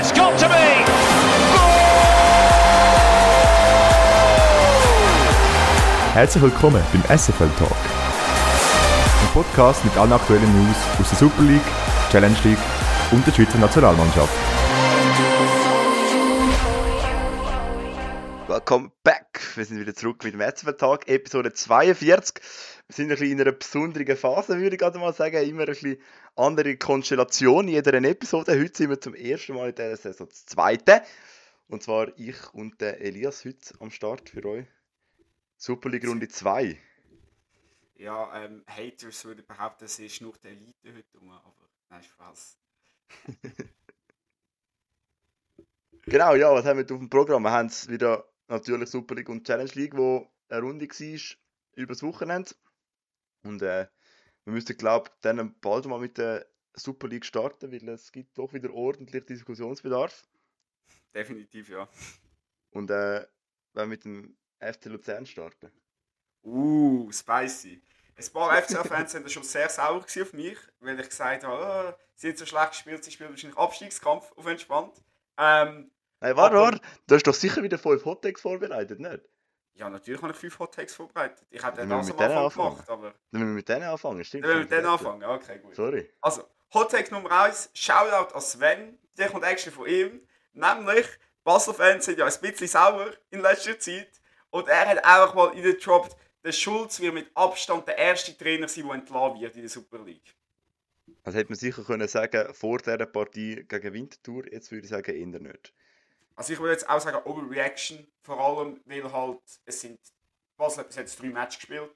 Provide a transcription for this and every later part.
It's got to be. Herzlich willkommen beim SFL Talk. Ein Podcast mit allen aktuellen News aus der Super League, Challenge League und der Schweizer Nationalmannschaft. Welcome back! Wir sind wieder zurück mit dem SFL Talk, Episode 42. Wir sind ein bisschen in einer besonderen Phase, würde ich gerade mal sagen. Immer ein bisschen andere Konstellation in jeder Episode. Heute sind wir zum ersten Mal in dieser Saison das zweite. Und zwar ich und der Elias heute am Start für euch. Super League Runde 2. Ja, ähm, Haters würden behaupten, es ist nur die Elite heute rum, aber nein, Spaß. Genau, ja, was haben wir auf dem Programm? Wir haben es wieder natürlich Super League und Challenge League, wo eine Runde war über das Wochenende. Und äh, wir müssen, glaube ich, dann bald mal mit der Super League starten, weil es gibt doch wieder ordentlich Diskussionsbedarf. Definitiv, ja. Und äh, wenn wir mit dem FC Luzern starten. Uh, spicy. Ein paar FCA-Fans sind schon sehr sauer auf mich, weil ich gesagt habe, oh, sie sind so schlecht gespielt, sie spielen wahrscheinlich Abstiegskampf auf entspannt. Ähm, Hey, warte, warte, du hast doch sicher wieder fünf Hottakes vorbereitet, nicht? Ja, natürlich habe ich fünf Hot Takes vorbereitet. Ich hätte das müssen am Anfang anfangen. gemacht, aber Dann müssen wir mit denen anfangen, stimmt? dann wollen wir mit denen anfangen. Ja, okay, gut. Sorry. Also, Hot Take Nummer 1, Shoutout an Sven, der kommt extra von ihm. Nämlich, Basel-Fans sind ja ein bisschen sauer in letzter Zeit. Und er hat einfach mal reingedroppt, der Schulz wird mit Abstand der erste Trainer sein, der entlassen wird in der Super League. Das hätte man sicher können sagen vor dieser Partie gegen Winterthur, jetzt würde ich sagen, eher nicht. Also ich würde jetzt auch sagen Overreaction, vor allem, weil halt, es sind, Basel hat jetzt drei Matches gespielt.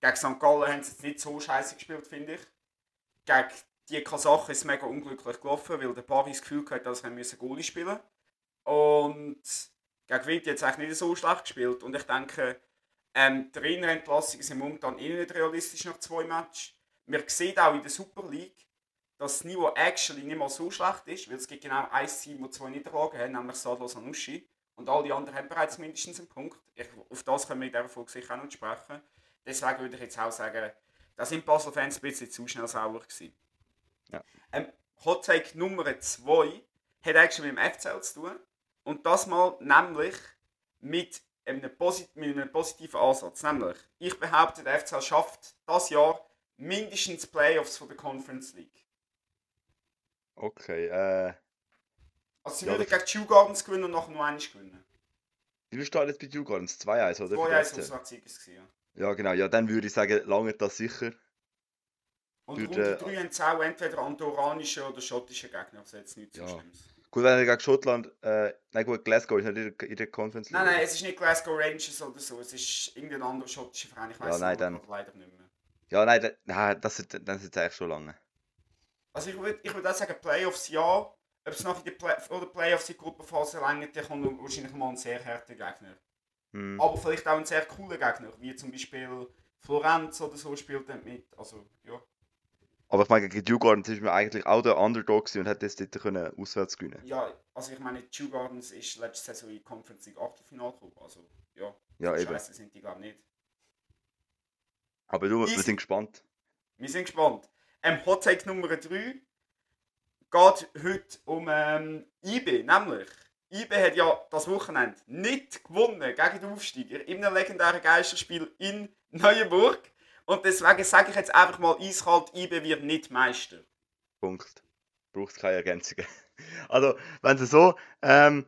Gegen St. Gallen haben sie jetzt nicht so scheiße gespielt, finde ich. Gegen die Kasachen ist es mega unglücklich gelaufen, weil der Paris das Gefühl hatte, dass sie müssen Goalie spielen Und gegen Wind jetzt eigentlich nicht so schlecht gespielt. Und ich denke, ähm, die Trainerentlassungen sind momentan eh nicht realistisch nach zwei Matches. Wir sehen auch in der Super League, dass das Niveau actually nicht mal so schlecht ist, weil es gibt genau ein Team, das zwei Niederlagen hat, nämlich Sadlo Sanussi. Und all die anderen haben bereits mindestens einen Punkt. Ich, auf das können wir in dieser Folge sicher auch noch sprechen. Deswegen würde ich jetzt auch sagen, da sind Basel-Fans ein bisschen zu schnell sauer gewesen. Ja. Ähm, Hot Take Nummer 2 hat eigentlich mit dem FCL zu tun. Und das mal nämlich mit einem, posit mit einem positiven Ansatz. Nämlich, ich behaupte, der FCL schafft das Jahr mindestens Playoffs von der Conference League. Okay, äh. Also sie Ja, würden das- gegen Chew Gardens gewinnen und nachher noch einmal gewinnen. Wie steht jetzt bei Dugardens? 2-1, oder? 2-1 Für die FC? Auswärtssieg ist. Ja. Ja, genau. Ja, dann würde ich sagen, lange das sicher. Und Durch Runde den- 3 haben sie auch entweder andorranische oder schottische Gegner, also jetzt nichts so Ja. Schlimmes. Gut, wenn er gegen Schottland. Äh, nein, gut, Glasgow ist nicht in der, Conference Nein, League. nein, es ist nicht Glasgow Rangers oder so, es ist irgendein anderer schottischer Verein, ich Ja, weiß nein, es dann- leider nicht mehr. Ja, nein, da, nein das, ist- es eigentlich schon lange. Also ich würde ich würd auch sagen, Playoffs ja, ob es nachher in die Play oder Playoffs in die Gruppenphase längert, dann kommt wahrscheinlich mal ein sehr harter Gegner. Hm. Aber vielleicht auch ein sehr cooler Gegner, wie zum Beispiel Florenz oder so spielt dann mit, also ja. Aber ich meine, gegen Dugardens ist man eigentlich auch der Underdog und hat jetzt dort können auswärts gewinnen. Ja, also ich meine, Chew Gardens ist letzte Saison in die Conference League Achtelfinale gekommen, also ja, Ja, eben. scheiße sind die glaube ich nicht. Aber du, wir sind gespannt. Wir sind gespannt. Ähm, Hot Take Nummer 3 geht heute um ähm, IB, nämlich IB hat ja das Wochenende nicht gewonnen gegen den Aufsteiger in einem legendären Geisterspiel in Neuenburg. Und deswegen sage ich jetzt einfach mal eiskalt, IB wird nicht Meister. Punkt. Braucht keine Ergänzungen. Also, wenn sie so ähm,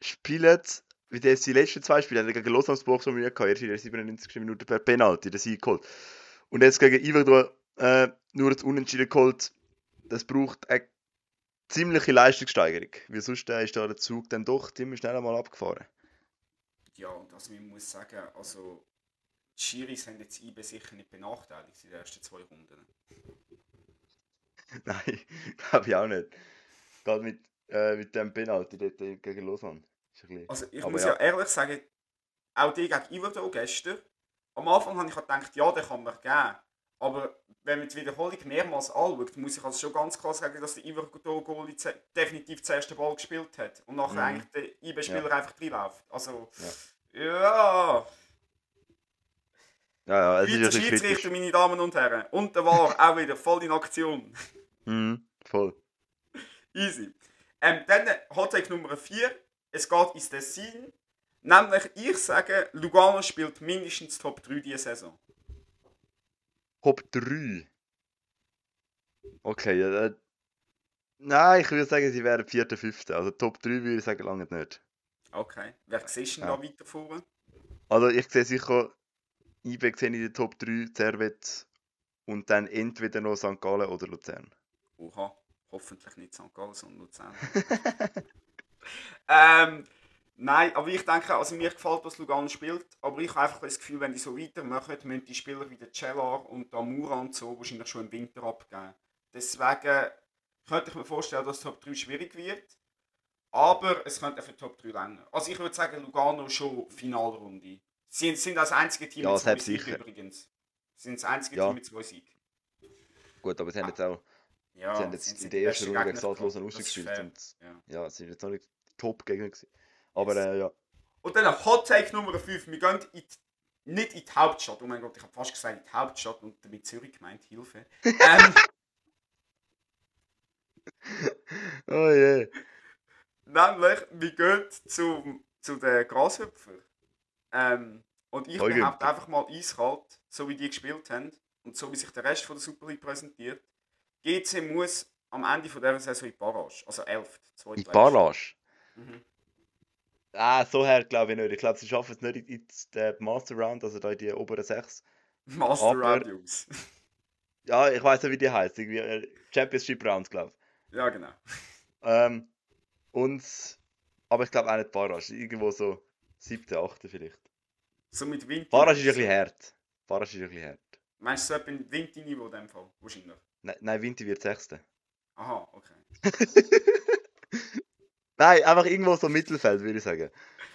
spielen, wie das die letzten zwei Spiele, haben gegen Lausanne-Burg so Mühe gehabt, erst in der 97. Minute per Penalty, den Sieg geholt. Und jetzt gegen Iverdor äh, nur das Unentschieden geholt. Das braucht eine ziemliche Leistungssteigerung. Wie sonst ist da der Zug dann doch ziemlich schnell einmal abgefahren. Ja, und also man muss sagen, also die Schiris haben jetzt IB sicher nicht benachteiligt in den ersten zwei Runden. Nein, glaube ich auch nicht. Gerade mit, äh, mit dem Penalty dort gegen Lausanne. Bisschen- Also ich Aber muss ja. ja. ehrlich sagen, auch die gegen Iverdor gestern, am Anfang habe ich gedacht, ja, den kann man geben. Aber wenn man die Wiederholung mehrmals anschaut, muss ich also schon ganz klar sagen, dass der Goalie ze- definitiv den ersten Ball gespielt hat. Und nachher Mhm. eigentlich der IB-Spieler einfach reinläuft. Also, Ja. ja. Ja, ja, es ist. Schiedsrichter, meine Damen und Herren. Und der war auch wieder voll in Aktion. Mhm, voll. Easy. Ähm, dann Hottake Nummer 4. Es geht ins Dessin. Nämlich, ich sage, Lugano spielt mindestens Top 3 diese Saison. Top 3. Okay, äh, Nein, ich würde sagen, sie wären vierter, fünfter. Also Top 3 würde ich sagen, lange nicht. Okay. Wer siehst du Ja. da weiter vorne? Also ich sehe sicher, IB sehe in der Top 3, Servet und dann entweder noch St. Gallen oder Luzern. Oha. Hoffentlich nicht St. Gallen, sondern Luzern. ähm, nein, aber ich denke, also mir gefällt, was Lugano spielt, aber ich habe einfach das Gefühl, wenn die so weitermachen, müssen die Spieler wie der Cellar und Damura und so wahrscheinlich schon im Winter abgeben. Deswegen könnte ich mir vorstellen, dass Top 3 schwierig wird, aber es könnte für Top 3 länger. Also ich würde sagen, Lugano schon Finalrunde. Sie sind das einzige Team Ja, mit zwei Siegen übrigens. Sie sind das einzige Ja. Team mit zwei Siegen. Gut, aber sie haben jetzt auch Ja, sie haben jetzt in der ersten Runde gegen ist rausgespielt und Ja. ja, sie sind jetzt noch nicht Top-Gegner gewesen. Aber äh, ja, Und dann Hot Take Nummer 5. Wir gehen in die, nicht in die Hauptstadt. Oh mein Gott, ich habe fast gesagt in die Hauptstadt und damit Zürich gemeint, Hilfe. Ähm, oh je. nämlich, wir gehen zum, zu den Grashüpfer. Ähm, und ich Heugen. behaupte einfach mal eiskalt, so wie die gespielt haben und so wie sich der Rest von der Super League präsentiert. GC muss am Ende von dieser Saison in die Barrage. Also 11. In die Barrage? Mhm. Ah, so her glaube ich nicht. Ich glaube, sie schaffen es nicht in in den Master Round, also da in die oberen sechs. Master Aber- Round, Jungs. Ja, ich weiß nicht, wie die heißt. Irgendwie äh, Championship Rounds, glaube ich. ja, genau. Ähm, und, aber ich glaube auch nicht Barrage. Irgendwo so siebte, achte vielleicht. So mit Wind. Barrage ist ein bisschen hart. Barrage ist ein bisschen hart. Meinst du so etwa ein Winti-Niveau in dem Fall? Wahrscheinlich. Nein, nein Vinti wird sechste. Aha, okay. Nein, einfach irgendwo so Mittelfeld, würde ich sagen.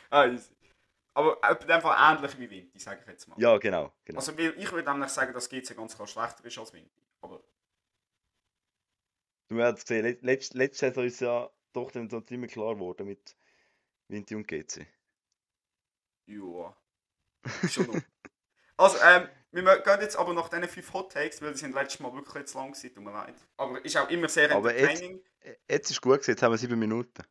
Ah, easy. Aber Fall ähnlich wie Winti, sage ich jetzt mal. Ja, genau. genau. Also ich würde nämlich sagen, dass GC ganz klar schlechter ist als Winti. Aber Du hast gesehen, let- letzt- letzte Saison ist ja doch dann so ziemlich klar geworden mit Vinti und GC. ja. Schon noch. Also, ähm, wir gehen jetzt aber nach diesen fünf Hot Takes, weil die sind letztes Mal wirklich zu lang gewesen, tut mir leid. Aber ist auch immer sehr Aber jetzt- entertaining. Äh, Jetzt ist gut gewesen, jetzt haben wir sieben Minuten.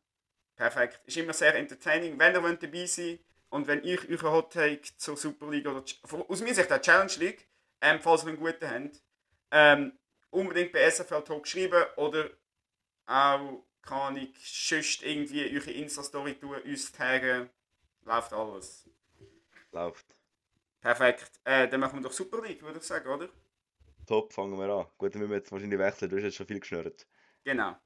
Perfekt. Ist immer sehr entertaining. Wenn ihr wollt dabei sein und wenn ich euren Hot Take zur Super League oder aus meiner Sicht der Challenge League, ähm, falls ihr einen guten habt, ähm, unbedingt bei SFL Talk schreiben oder auch kann ich sonst irgendwie eure Insta-Story tun, uns taggen. Läuft alles. Läuft. Perfekt. Äh, dann machen wir doch Super League, würde ich sagen, oder? Top, fangen wir an. Gut, dann müssen wir jetzt wahrscheinlich wechseln, du hast jetzt schon viel geschnurrt. Genau.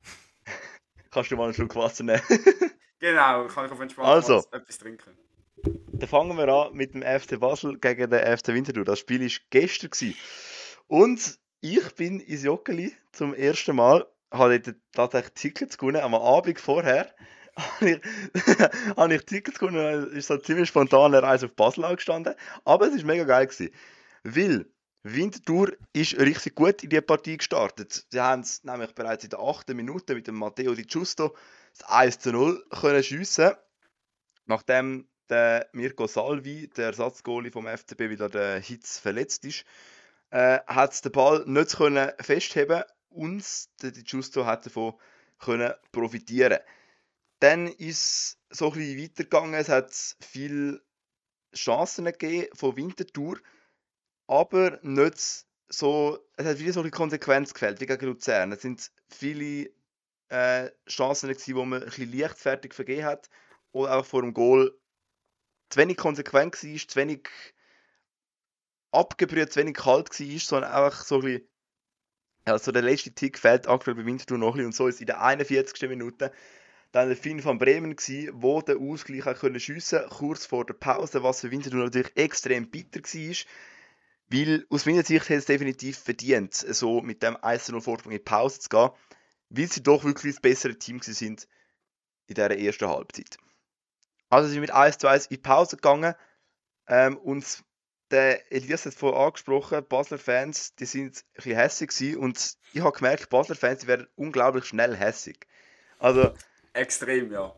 Kannst du mal einen Schluck Wasser nehmen? Genau, kann ich auf entspannt Also. etwas trinken. Dann fangen wir an mit dem FC Basel gegen den FC Winterthur. Das Spiel war gestern. Gewesen. Und ich bin ins Joggeli zum ersten Mal. Habe tatsächlich Tickets gewonnen. Am Abend vorher habe ich, habe ich Tickets gewonnen. Ist so ziemlich spontan eine Reise auf Basel angestanden. Aber es war mega geil. Gewesen. Weil Winterthur ist richtig gut in die Partie gestartet. Sie haben es nämlich bereits in der 8. Minute mit dem Matteo Di Giusto das 1 zu 0 können schiessen. Nachdem der Mirko Salvi, der Ersatzgoalie vom FCB, wieder der Hitz verletzt ist, äh, hat den Ball nicht können festheben und der Di Giusto hat davon können profitieren. Dann ist es so ein bisschen weitergegangen. Es hat viele Chancen gegeben von Winterthur, aber nicht so. Es hat wieder so eine Konsequenz gefällt wie gegen Luzern. Es sind viele äh, Chancen gewesen, die man ein bisschen leichtfertig vergeben hat oder auch vor dem Goal zu wenig konsequent war, zu wenig abgebrüht, zu wenig kalt war, sondern einfach so ein bisschen, ja, so der letzte Tick fehlt aktuell bei Winterthur noch ein bisschen und so ist in der 41. Minute dann der Finn von Bremen gsi, wo der Ausgleich schiessen, kurz vor der Pause, was für Winterthur natürlich extrem bitter war, weil aus meiner Sicht hätte es definitiv verdient, so mit dem 1-0 Vorsprung in die Pause zu gehen, weil sie doch wirklich das bessere Team sind in dieser ersten Halbzeit. Also sie sind mit 1 zu 1 in die Pause gegangen ähm, und der Elias hat vorhin angesprochen, Basler Fans, die sind ein bisschen hässig und ich habe gemerkt, Basler Fans die werden unglaublich schnell hässig. Also Extrem, ja.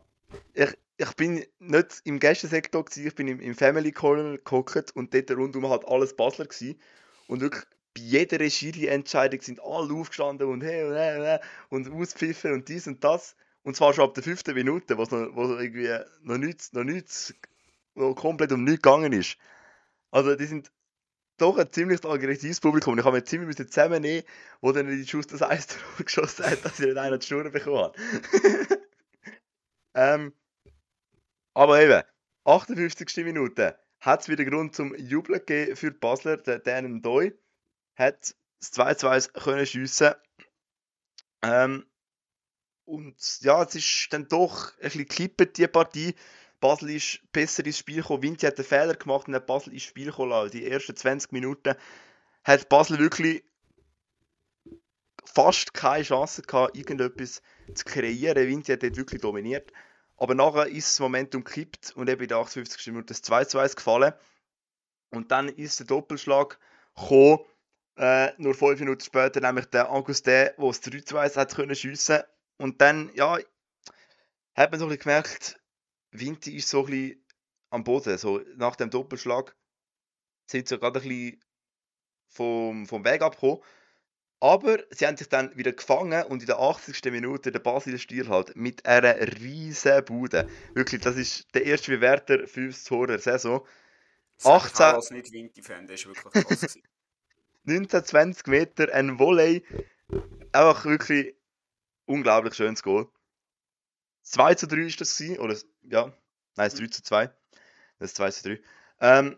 ich, ich bin nicht im Gästensektor gewesen, ich bin im, im Family Corner gehockt und dort rundum hat alles Basler gewesen. und wirklich bei jeder Schiri-Entscheidung sind alle aufgestanden und hey und hey und, und auspfiffen und dies und das Und zwar schon ab der fünften Minute, wo es noch, irgendwie noch nichts, noch nichts, wo komplett um nichts gegangen ist. Also die sind doch ein ziemlich aggressives Publikum. Ich habe mir ziemlich zusammennehmen, wo dann die Schuss das Eis geschossen hat, dass ich nicht einen die Schnur bekommen habe. ähm, aber eben, 58. Minute hat es wieder Grund zum Jubeln gegeben für die Basler. Der Dan Doi hat das 2-2 können schiessen. Ähm, und ja, es ist dann doch ein bisschen gekippt, die Partie. Basel ist besser ins Spiel gekommen. Vinci hat einen Fehler gemacht und hat Basel ins Spiel gekommen. Die ersten 20 Minuten hat Basel wirklich fast keine Chance gehabt, irgendetwas zu kreieren. Vinci hat dort wirklich dominiert. Aber nachher ist das Momentum gekippt und eben in der 58. Minute das 2-2 gefallen. Und dann ist der Doppelschlag gekommen, äh, nur fünf Minuten später, nämlich der Augustin, der das 3-2 hat können schiessen. Und dann, ja, hat man so ein gemerkt, Vinti ist so ein bisschen am Boden. So nach dem Doppelschlag sind sie gerade ein bisschen vom, vom Weg abgekommen. Aber sie haben sich dann wieder gefangen und in der 80. Minute der Basil Stiel halt mit einer riesen Bude. Wirklich, das ist der erste Bewerter für das Tor der Saison. 18. Ich als nicht Vinti-Fan, der ist wirklich krass. 19, 20 Meter, ein Volley. Einfach wirklich unglaublich schönes Goal. 2 zu 3 ist das gewesen, oder ja, nein, es 3 zu 2. Das ist 2 zu 3. Ähm,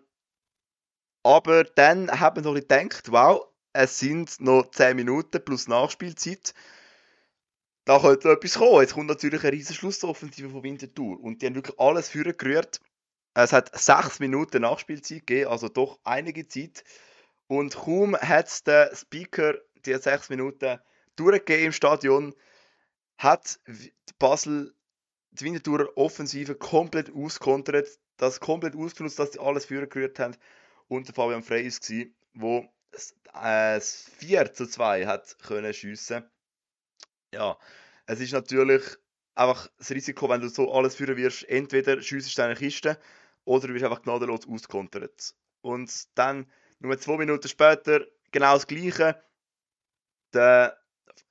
aber dann hat man so gedacht, wow, es sind noch 10 Minuten plus Nachspielzeit. Da könnte etwas kommen. Jetzt kommt natürlich eine riesige Schlussoffensive von Winterthur. Und die haben wirklich alles führen gerührt. Es hat 6 Minuten Nachspielzeit gegeben, also doch einige Zeit. Und kaum hat der Speaker die 6 Minuten durchgegeben im Stadion, hat Basel die Winterthur Offensive komplett auskontert, das komplett ausgenutzt, dass sie alles führen gerührt haben. Und der Fabian Frey war, wo äh, 4 zu 2 hat können schiessen. Ja, es ist natürlich einfach das Risiko, wenn du so alles führen wirst, entweder schiessest du eine Kiste oder du wirst einfach gnadenlos auskontert. Und dann, nur zwei Minuten später, genau das Gleiche. Der,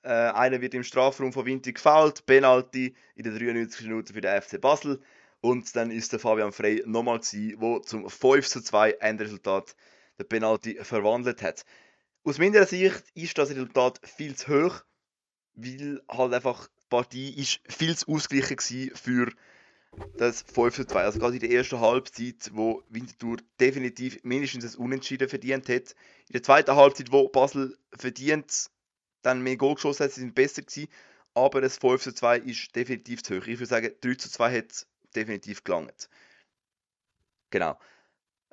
äh, einer wird im Strafraum von Vinti gefault, Penalty in der 93. Minute für den FC Basel. Und dann ist der Fabian Frey nochmal gewesen, wo zum 5 zu 2 Endresultat den Penalty verwandelt hat. Aus meiner Sicht ist das Resultat viel zu hoch, weil halt einfach die Partie ist viel zu ausgeglichen war für das 5 zu 2. Also gerade in der ersten Halbzeit, wo Winterthur definitiv mindestens ein Unentschieden verdient hat. In der zweiten Halbzeit, wo Basel verdient dann mehr Goal geschossen hat, sie sind besser gewesen. Aber das 5 zu 2 ist definitiv zu hoch. Ich würde sagen, 3 zu 2 hat definitiv gelangt. Genau.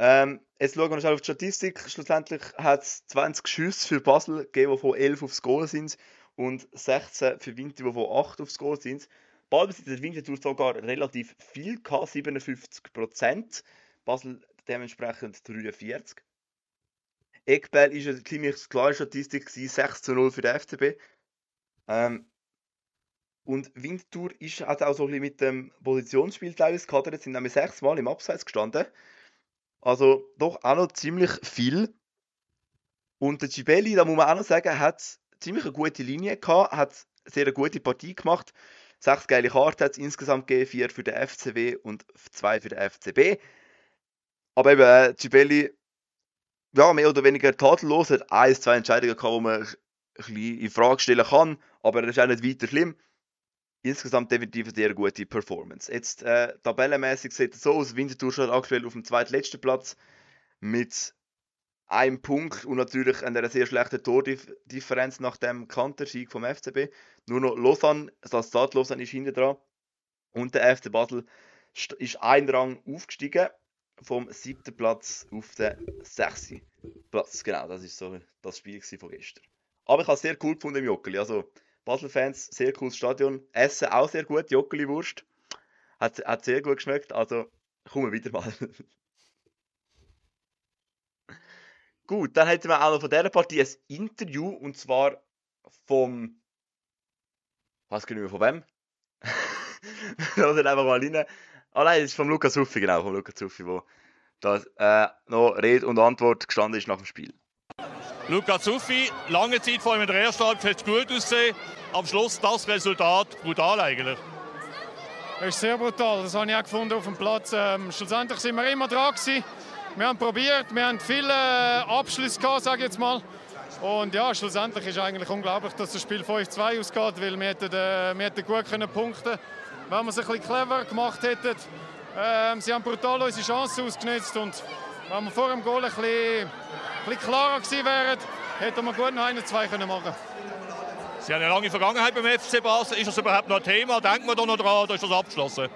Ähm, jetzt schauen wir noch auf die Statistik. Schlussendlich hat es 20 Schüsse für Basel gegeben, die von 11 aufs Goal sind und 16 für Winter, die von 8 aufs Goal sind. Ballbesitz hat Winterthur sogar relativ viel gehabt, 57%. Basel dementsprechend 43. Eckball ist eine ziemlich klare Statistik, 6 zu 0 für den FCB. Ähm, und Winterthur ist, hat auch so ein bisschen mit dem Positionsspiel teilweise gehadert. Sind nämlich sechs Mal im Abseits gestanden. Also doch auch noch ziemlich viel. Und der Gibelli, da muss man auch noch sagen, hat ziemlich eine gute Linie gehabt, hat sehr eine gute Partie gemacht. Sechs geile Karten hat es insgesamt gegeben, vier für den FCW und zwei für den FCB. Aber eben, äh, Gibelli, ja, mehr oder weniger tadellos, hat ein, zwei Entscheidungen gehabt, die man ein bisschen in Frage stellen kann, aber das ist auch nicht weiter schlimm insgesamt definitiv eine sehr gute Performance. Jetzt äh, tabellenmäßig sieht es so aus, Winterthur steht aktuell auf dem zweitletzten Platz mit einem Punkt und natürlich einer sehr schlechten Tordifferenz nach dem Kantersieg vom FCB. Nur noch Lausanne, das Start Lausanne ist hinter dran und der FC Basel ist ein Rang aufgestiegen vom siebten Platz auf den sechsten Platz. Genau, das ist so das Spiel von gestern. Aber ich habe es sehr cool gefunden im Jockeli. Also Basel-Fans, sehr cooles Stadion. Essen auch sehr gut, Joggeli-Wurst. Hat, hat sehr gut geschmeckt, also kommen wir wieder mal. gut, dann hätten wir auch noch von dieser Partie ein Interview und zwar vom. Was genau von wem? Oder einfach mal rein. Ah nein, das ist vom Lukas Huffi, genau, vom Lukas Huffi, wo da äh, noch Rede und Antwort gestanden ist nach dem Spiel. Luca Zuffi, lange Zeit vor allem in der ersten Halbzeit gut ausgesehen. Am Schluss das Resultat brutal eigentlich. ist sehr brutal. Das habe ich auch gefunden auf dem Platz. Ähm, schlussendlich sind wir immer dran gewesen. Wir haben probiert, wir haben viele Abschlüsse gehabt, sage ich jetzt mal. Und ja, schlussendlich ist eigentlich unglaublich, dass das Spiel 5-2 ausgeht, weil wir hätten, äh, wir hätten gut können punkten wenn wir es ein bisschen clever gemacht hätten. Ähm, sie haben brutal unsere Chancen ausgenutzt und wenn wir vor dem Goal ein bisschen, bisschen klarer gewesen wären, hätten wir gut noch einen, zwei können machen Sie haben eine lange Vergangenheit beim FC Basel. Ist das überhaupt noch ein Thema? Denkt man da noch dran oder ist das abgeschlossen?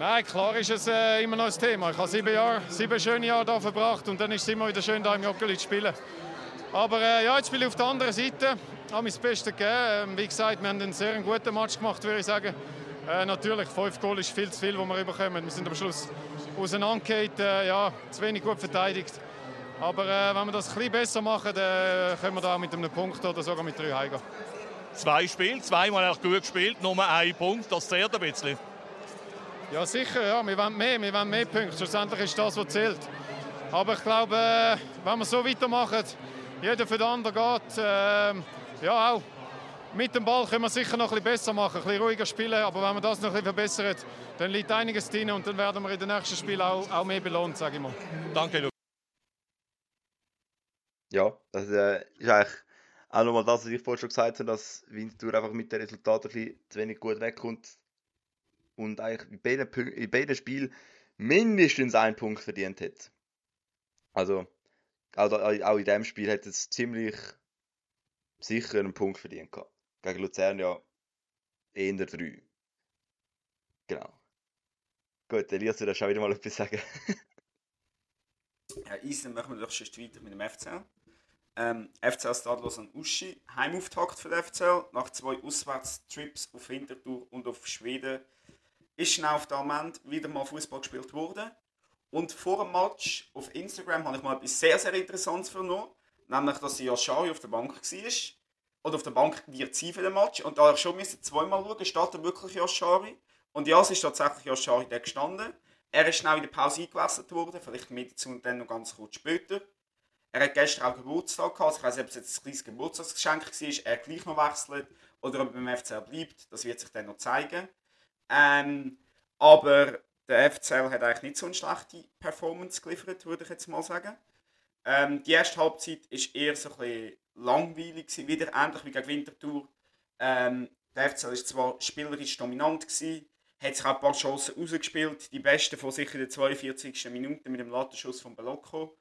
Nein, klar ist es äh, immer noch ein Thema. Ich habe sieben, Jahre, sieben schöne Jahre hier verbracht und dann ist es immer wieder schön, hier im Joggeli zu spielen. Aber äh, ja, jetzt spiele ich auf der anderen Seite. Ich habe mein Bestes gegeben. Ähm, wie gesagt, wir haben einen sehr guten Match gemacht, würde ich sagen. Äh, natürlich, fünf Goal ist viel zu viel, was wir überkommen. Wir sind am Schluss auseinandergegangen, äh, ja, zu wenig gut verteidigt. Aber äh, wenn wir das ein bisschen besser machen, dann können wir da mit einem Punkt oder sogar mit drei heimgehen. Zwei Spiele, zweimal echt gut gespielt, nur ein Punkt, das zählt ein bisschen. Ja, sicher, ja. wir wollen mehr, wir wollen mehr Punkte. Schlussendlich ist das, was zählt. Aber ich glaube, äh, wenn wir so weitermachen, jeder für den anderen geht, äh, ja auch mit dem Ball können wir sicher noch ein bisschen besser machen, ein bisschen ruhiger spielen. Aber wenn wir das noch ein bisschen verbessern, dann liegt einiges drin und dann werden wir in den nächsten Spielen auch, auch mehr belohnt, sage ich mal. Danke, Lukas. Ja, das äh, ist eigentlich auch nochmal das, was ich vorhin schon gesagt habe, dass Winterthur einfach mit den Resultaten ein zu wenig gut wegkommt und eigentlich in beiden, in beiden Spielen mindestens einen Punkt verdient hat. Also, auch, auch in diesem Spiel hat es ziemlich sicher einen Punkt verdient gehabt. Gegen Luzern ja eher drei. Genau. Gut, Elias, du darfst auch wieder mal etwas sagen. ja, Eisen machen wir doch schon weiter mit dem FCL. Ähm, FCL Stadlos an Uschi, Heimauftakt für den FCL. Nach zwei Auswärtstrips auf Hintertour und auf Schweden ist schnell auf dem Moment wieder mal Fußball gespielt worden. Und vor dem Match auf Instagram habe ich mal etwas sehr, sehr Interessantes vernommen. Nämlich, dass Yashari auf der Bank war. Oder auf der Bank wird sie für den Match. Und da ich schon zweimal schauen, da wirklich Yashari. Und ja, es ist tatsächlich Yashari da gestanden. Er ist schnell in der Pause eingewechselt worden, vielleicht mit und dann noch ganz kurz später. Er hat gestern auch Geburtstag gehabt. Ich weiß nicht, ob es jetzt ein kleines Geburtstagsgeschenk war, er gleich noch wechselt oder ob er beim FCL bleibt. Das wird sich dann noch zeigen. Ähm, aber der FCL hat eigentlich nicht so eine schlechte Performance geliefert, würde ich jetzt mal sagen. Ähm, die erste Halbzeit war eher so ein langweilig, gewesen, wieder ähnlich wie gegen Winterthur. Ähm, der FCL war zwar spielerisch dominant, gewesen, hat sich auch ein paar Chancen rausgespielt. Die beste von sicher in der 42. Minute mit dem Lattenschuss von Belocco.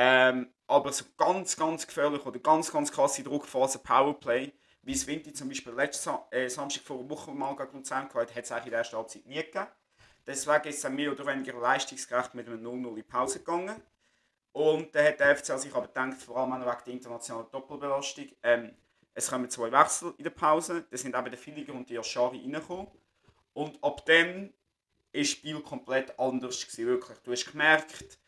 Ähm, aber so ganz, ganz gefährlich oder ganz, ganz krasse Druckphase Powerplay, wie es Vinti zum Beispiel letzten äh, Samstag vor einer Woche mal gegen Luzern gehabt hat, es eigentlich in der ersten Halbzeit nie gegeben. Deswegen ist es mehr oder weniger leistungsgerecht mit einem 0-0 in die Pause gegangen. Und dann hat der FCL sich aber gedacht, vor allem wegen der internationalen Doppelbelastung, ähm, es kommen zwei Wechsel in der Pause. Das sind eben der Filiger und der Aschari reingekommen. Und ab dann war das Spiel komplett anders. Gewesen, wirklich. Du hast gemerkt,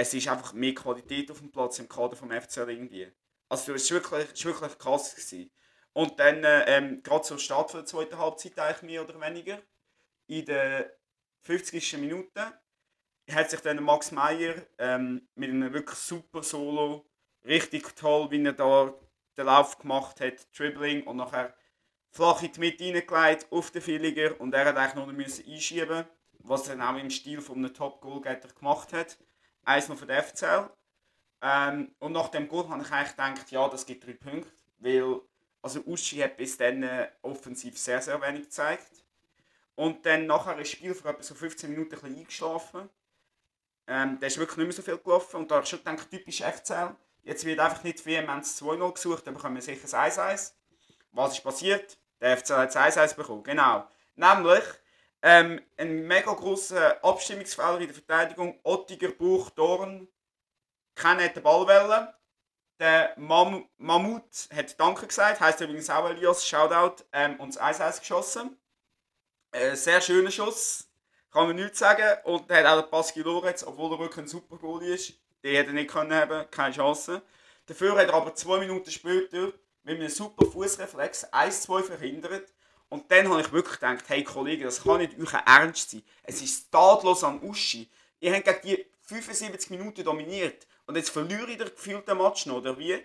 es ist einfach mehr Qualität auf dem Platz im Kader vom FCL irgendwie. Also es war wirklich, wirklich krass. Gewesen. Und dann, äh, ähm, gerade zur Start der zweiten Halbzeit eigentlich mehr oder weniger, in der 50. Minute hat sich dann Max Meyer ähm, mit einem wirklich super Solo richtig toll, wie er da den Lauf gemacht hat, Dribbling und nachher flach in die Mitte reingelegt auf den Villiger und er hat eigentlich nur müssen einschieben was er auch im Stil von einem Top-Goalgetter gemacht hat. Eins noch für den FCL. Ähm, und nach dem Goal habe ich eigentlich gedacht, ja, das gibt drei Punkte, weil also Uschi hat bis dann äh, offensiv sehr, sehr wenig gezeigt. Und dann nachher ist das Spiel für etwa so 15 Minuten ein bisschen eingeschlafen. Ähm, da ist wirklich nicht mehr so viel gelaufen und da habe ich schon gedacht, typisch FCL. Jetzt wird einfach nicht haben 2-0 gesucht, dann bekommen wir sicher ein 1-1. Was ist passiert? Der FCL hat ein 1-1 bekommen, genau. Nämlich ähm, ein mega grosser Abstimmungsfehler in der Verteidigung. Ottiger, Buch, Dorn. Keiner hat den Ball. Der Mam Mammut hat Danke gesagt, heißt übrigens auch Elias, Shoutout, ähm, und das 1-1 geschossen. Äh, sehr schöner Schuss, kann man nichts sagen. Und er hat auch den Pascal Lorenz, obwohl er wirklich ein super Goalie ist, den hätte er nicht können haben, keine Chance. Dafür hat er aber zwei Minuten später mit einem super Fußreflex 1-2 verhindert. Und dann habe ich wirklich gedacht, hey Kollege, das kann nicht euer Ernst sein. Es ist tatlos an Uschi. Ihr habt gegen die 75 Minuten dominiert. Und jetzt verliere ich den gefühlten Match noch, oder wie?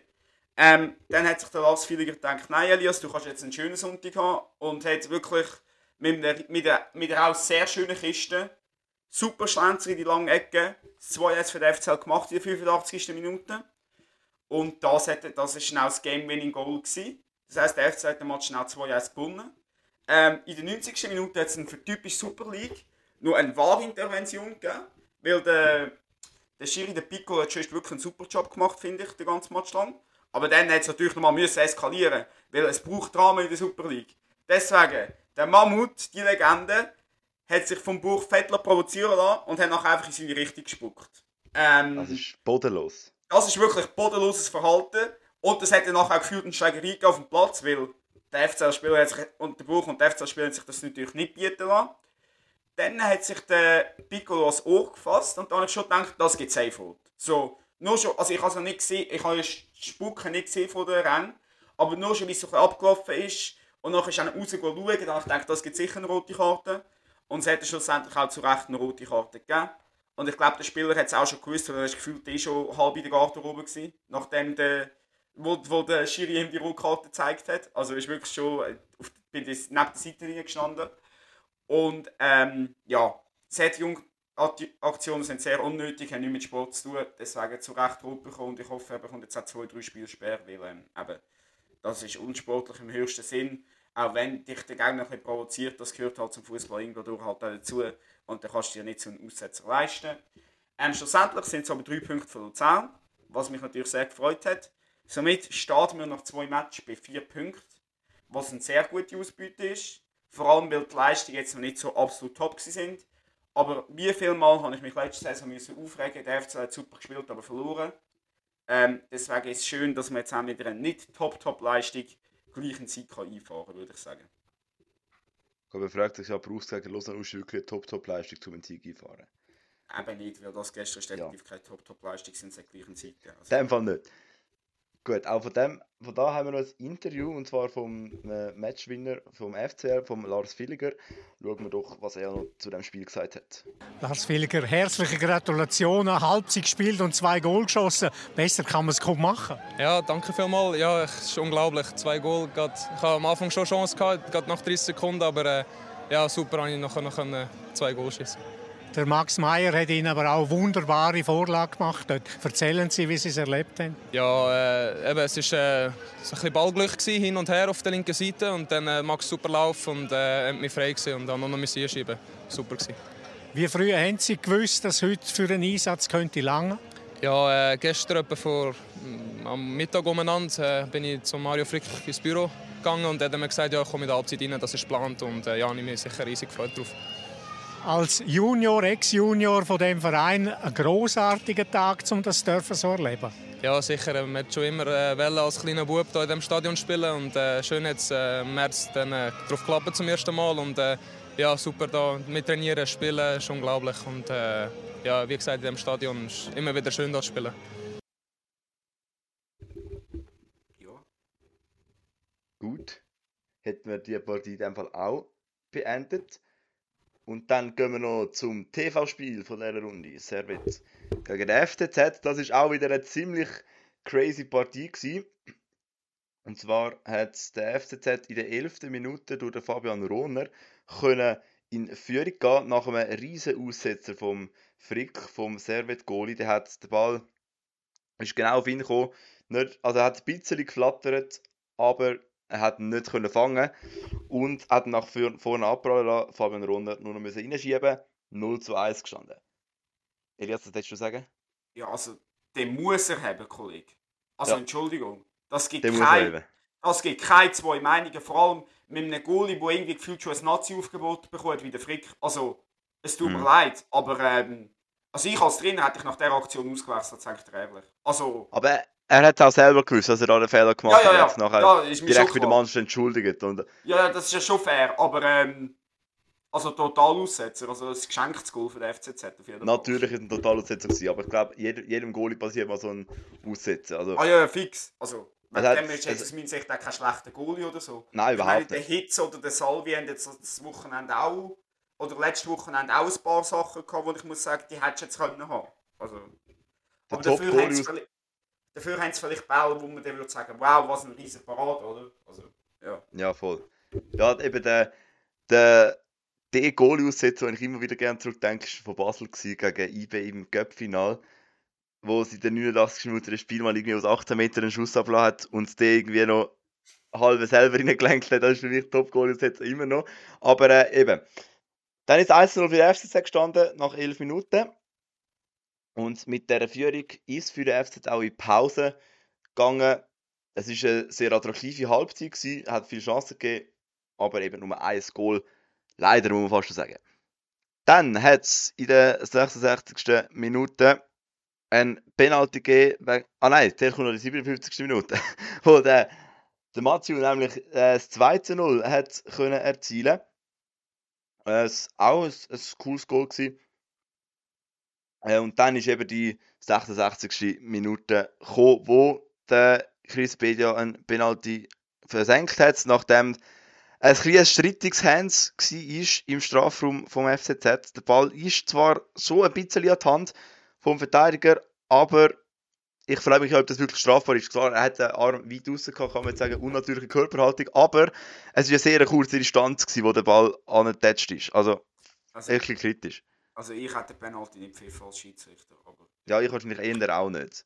Ähm, dann hat sich der Lars Filiger gedacht, nein Elias, du kannst jetzt einen schönen Sonntag haben. Und hat wirklich mit, einer, mit, einer, mit einer auch sehr schönen Kiste. Super Schlenzer in die lange Ecke. 2-1 für den FCL gemacht in der 85. Minute. Und das, hat, das war schnell das Game-Winning-Goal. Das heisst, der FC hat den Match schnell 2-1 gewonnen. Ähm, in der 90. Minute hat es für typisch Super League nur eine Wahrintervention gegeben, weil der, der Schiri, der Pico, hat schon wirklich einen super Job gemacht, finde ich, den ganzen Match lang. Aber dann hat es natürlich nochmal müssen eskalieren, weil es braucht Drama in der Super League. Deswegen, der Mammut, die Legende, hat sich vom Buch Fettler provozieren lassen und hat nachher einfach in seine Richtung gespuckt. Ähm, Das ist bodenlos. das ist wirklich bodenloses Verhalten. Und das hat dann nachher auch gefühlt eine Schlägerei auf dem Platz, weil der FCL-Spieler hat der Buch und der FCL-Spieler sich das natürlich nicht bieten lassen. Dann hat sich der Piccolo ans Ohr gefasst und dann habe ich schon gedacht, das gibt Safe So, nur schon, also ich habe es noch nicht gesehen, ich habe das Spucken nicht gesehen von der Rennen, aber nur schon, wie es so abgelaufen ist und nachher ist er raus schauen, dann habe ich gedacht, das gibt sicher eine rote Karte. Und es hat schlussendlich auch zu Recht eine rote Karte gegeben. Und ich glaube, der Spieler hat es auch schon gewusst, weil er ist gefühlt eh schon halb in der Garderobe gewesen, nachdem der, wo, wo der Schiri ihm die rote Karte gezeigt hat. Also ist wirklich schon äh, auf, bei der, neben der Seitenlinie gestanden. Und ähm, ja, solche Jung- Ati- Aktionen sind sehr unnötig, haben nichts mit Sport zu tun, deswegen zu Recht rot bekommen und ich hoffe, er bekommt jetzt auch zwei, drei Spiele Sperr, weil ähm, eben, das ist unsportlich im höchsten Sinn. Auch wenn dich der Gegner ein bisschen provoziert, das gehört halt zum Fußball irgendwo durch halt dazu und dann kannst du dir nicht so einen Aussetzer leisten. Ähm, schlussendlich sind es aber drei Punkte von Luzern, was mich natürlich sehr gefreut hat. Somit starten wir nach zwei Matches bei vier Punkten, was eine sehr gute Ausbeute ist. Vor allem, weil die Leistungen jetzt noch nicht so absolut top sind. Aber wie viel Mal habe ich mich letzte Saison müssen aufregen Der FC hat super gespielt, aber verloren. Ähm, deswegen ist es schön, dass man jetzt auch wieder eine nicht Top-Top-Leistung gleichen Sieg kann einfahren kann, würde ich sagen. Aber fragt sich ja, brauchst du gegen Lausanne wirklich eine Top-Top-Leistung, um einen Sieg einfahren? Eben nicht, weil das gestern ist Ja. definitiv keine Top-Top-Leistung sind, seit gleichen. In Also, dem Fall nicht. Gut, auch von, dem, von da haben wir noch ein Interview, und zwar vom äh, Matchwinner vom FCL, vom Lars Villiger. Schauen wir doch, was er noch zu dem Spiel gesagt hat. Lars Villiger, herzliche Gratulationen. Halbzeit gespielt und zwei Goal geschossen. Besser kann man es kaum machen. Ja, danke vielmals. Ja, es ist unglaublich. Zwei Goal. Ich hatte am Anfang schon Chance, gehabt, gerade nach 30 Sekunden, aber äh, ja, super, habe ich nachher noch zwei Goal schießen. Der Max Meyer hat Ihnen aber auch wunderbare Vorlage gemacht. Dort. Erzählen Sie, wie Sie es erlebt haben. Ja, äh, eben, es war äh, ein bisschen Ballglück gewesen, hin und her auf der linken Seite und dann äh, Max super Lauf und äh, hat mich frei gewesen und dann noch müssen einschieben. Super gewesen. Wie früh haben Sie gewusst, dass heute für einen Einsatz könnte lange? Ja, äh, gestern etwa vor mm, am Mittag umeinander äh, bin ich zu Mario Frick ins Büro gegangen und er hat mir gesagt, ja, ich komme in der Halbzeit rein, das ist geplant und äh, ja, ich bin mich sicher riesig gefreut drauf. Als Junior, Ex-Junior von dem Verein ein großartiger Tag, um das dürfen so erleben. Ja, sicher. äh, Man hat schon immer äh, als kleiner Bub hier in diesem Stadion spielen und äh, schön jetzt äh, im März dann äh, drauf geklappt zum ersten Mal und äh, ja, super da mit trainieren, spielen, ist unglaublich und äh, ja, wie gesagt, in diesem Stadion ist immer wieder schön da zu spielen. ja. Gut. Hätten wir die Partie in dem Fall auch beendet. Und dann gehen wir noch zum TV-Spiel von dieser Runde. Servet gegen den FCZ. Das ist auch wieder eine ziemlich crazy Partie gewesen. Und zwar hat der FCZ in der 11. Minute durch den Fabian Rohner können in Führung gehen nach einem riesen Aussetzer vom Frick, vom Servet Goalie. Der hat den Ball ist genau auf ihn gekommen. Nicht, also er hat ein bisschen geflattert, aber er hat ihn nicht können fangen und hat nach vor- vorne abprallen lassen. Fabian Runde nur noch müssen reinschieben. 0 zu 1 gestanden. Elias, was willst du sagen? ja, also, den muss er haben, Kollege. Also, Ja. Entschuldigung. Das gibt Den kein. Das gibt keine zwei Meinungen, vor allem mit einem Goalie, der irgendwie gefühlt schon ein Nazi-Aufgebot bekommt, wie der Frick. Also, es tut mir Mhm. leid, aber ähm, also ich als Trainer hätte ich nach dieser Aktion ausgewechselt, sage ich dir ehrlich. Also, Aber er, hat auch selber gewusst, dass er da einen Fehler gemacht Ja, ja, hat. ja. Er hat nachher Ja, direkt der klar. Mannschaft entschuldigt. Und ja, das ist ja schon fair, aber ähm, also total Aussetzer, also ein geschenktes Goal für den FCZ auf jeden Fall. natürlich ist es ein Totalaussetzer gewesen, aber ich glaube, jeder, jedem Goalie passiert mal so ein Aussetzen. Also, Ah ja, ja, fix. Also, wegen hat- dem ist jetzt aus meiner Sicht auch kein schlechter Goalie oder so. nein, Ich meine, überhaupt der nicht. Hitz oder der Salvi haben jetzt das Wochenende auch, oder letztes Wochenende auch ein paar Sachen gehabt, wo ich muss sagen, die hättest du jetzt können haben. Also, Der aber dafür haben, Top-Goalie sie aus- vielleicht, dafür haben sie vielleicht Bälle, wo man dann würde sagen, wow, was ein riesen Parade, oder? Also, ja. Ja, voll. Ja, eben der, der, der Goalie-Aussetzer, den ich immer wieder gerne zurückdenke, war von Basel gewesen, gegen IB im Cup-Final, wo sie in der 89. Minute das Spiel mal irgendwie aus 18 Metern einen Schuss abgelassen hat und der irgendwie noch halb selber reingelenkt hat. Das ist für mich Top-Goalie-Aussetzer immer noch. Aber äh, eben, dann ist 1-0 für den FCZ gestanden, nach 11 Minuten. Und mit dieser Führung ist für den FCZ auch in Pause gegangen. Es war eine sehr attraktive Halbzeit, gewesen, hat viele Chancen gegeben, aber eben nur ein Goal. Leider, muss man fast sagen. Dann hat es in der 66. Minute ein Penalty gegeben. Ah nein, der kommt noch der 57. Minute. wo der, der Mathieu nämlich äh, das 2-0 hat können erzielen äh, es auch ein, ein cooles Goal gewesen. Äh, und dann ist eben die 66. Minute gekommen, wo der Chris Bedia ein Penalty versenkt hat, nachdem ein kleines strittiges Hands war im Strafraum vom FCZ. Der Ball ist zwar so ein bisschen an die Hand vom Verteidiger, aber ich frage mich, ob das wirklich strafbar ist. Klar, er hat den Arm weit raus gehabt, kann man jetzt sagen, unnatürliche Körperhaltung, aber es war eine sehr kurze Distanz, gewesen, wo der Ball angetatscht ist. Also, Also, wirklich kritisch. Also ich hätte den Penalty nicht pfiffen als Schiedsrichter, aber Ja, ich wahrscheinlich eher auch nicht.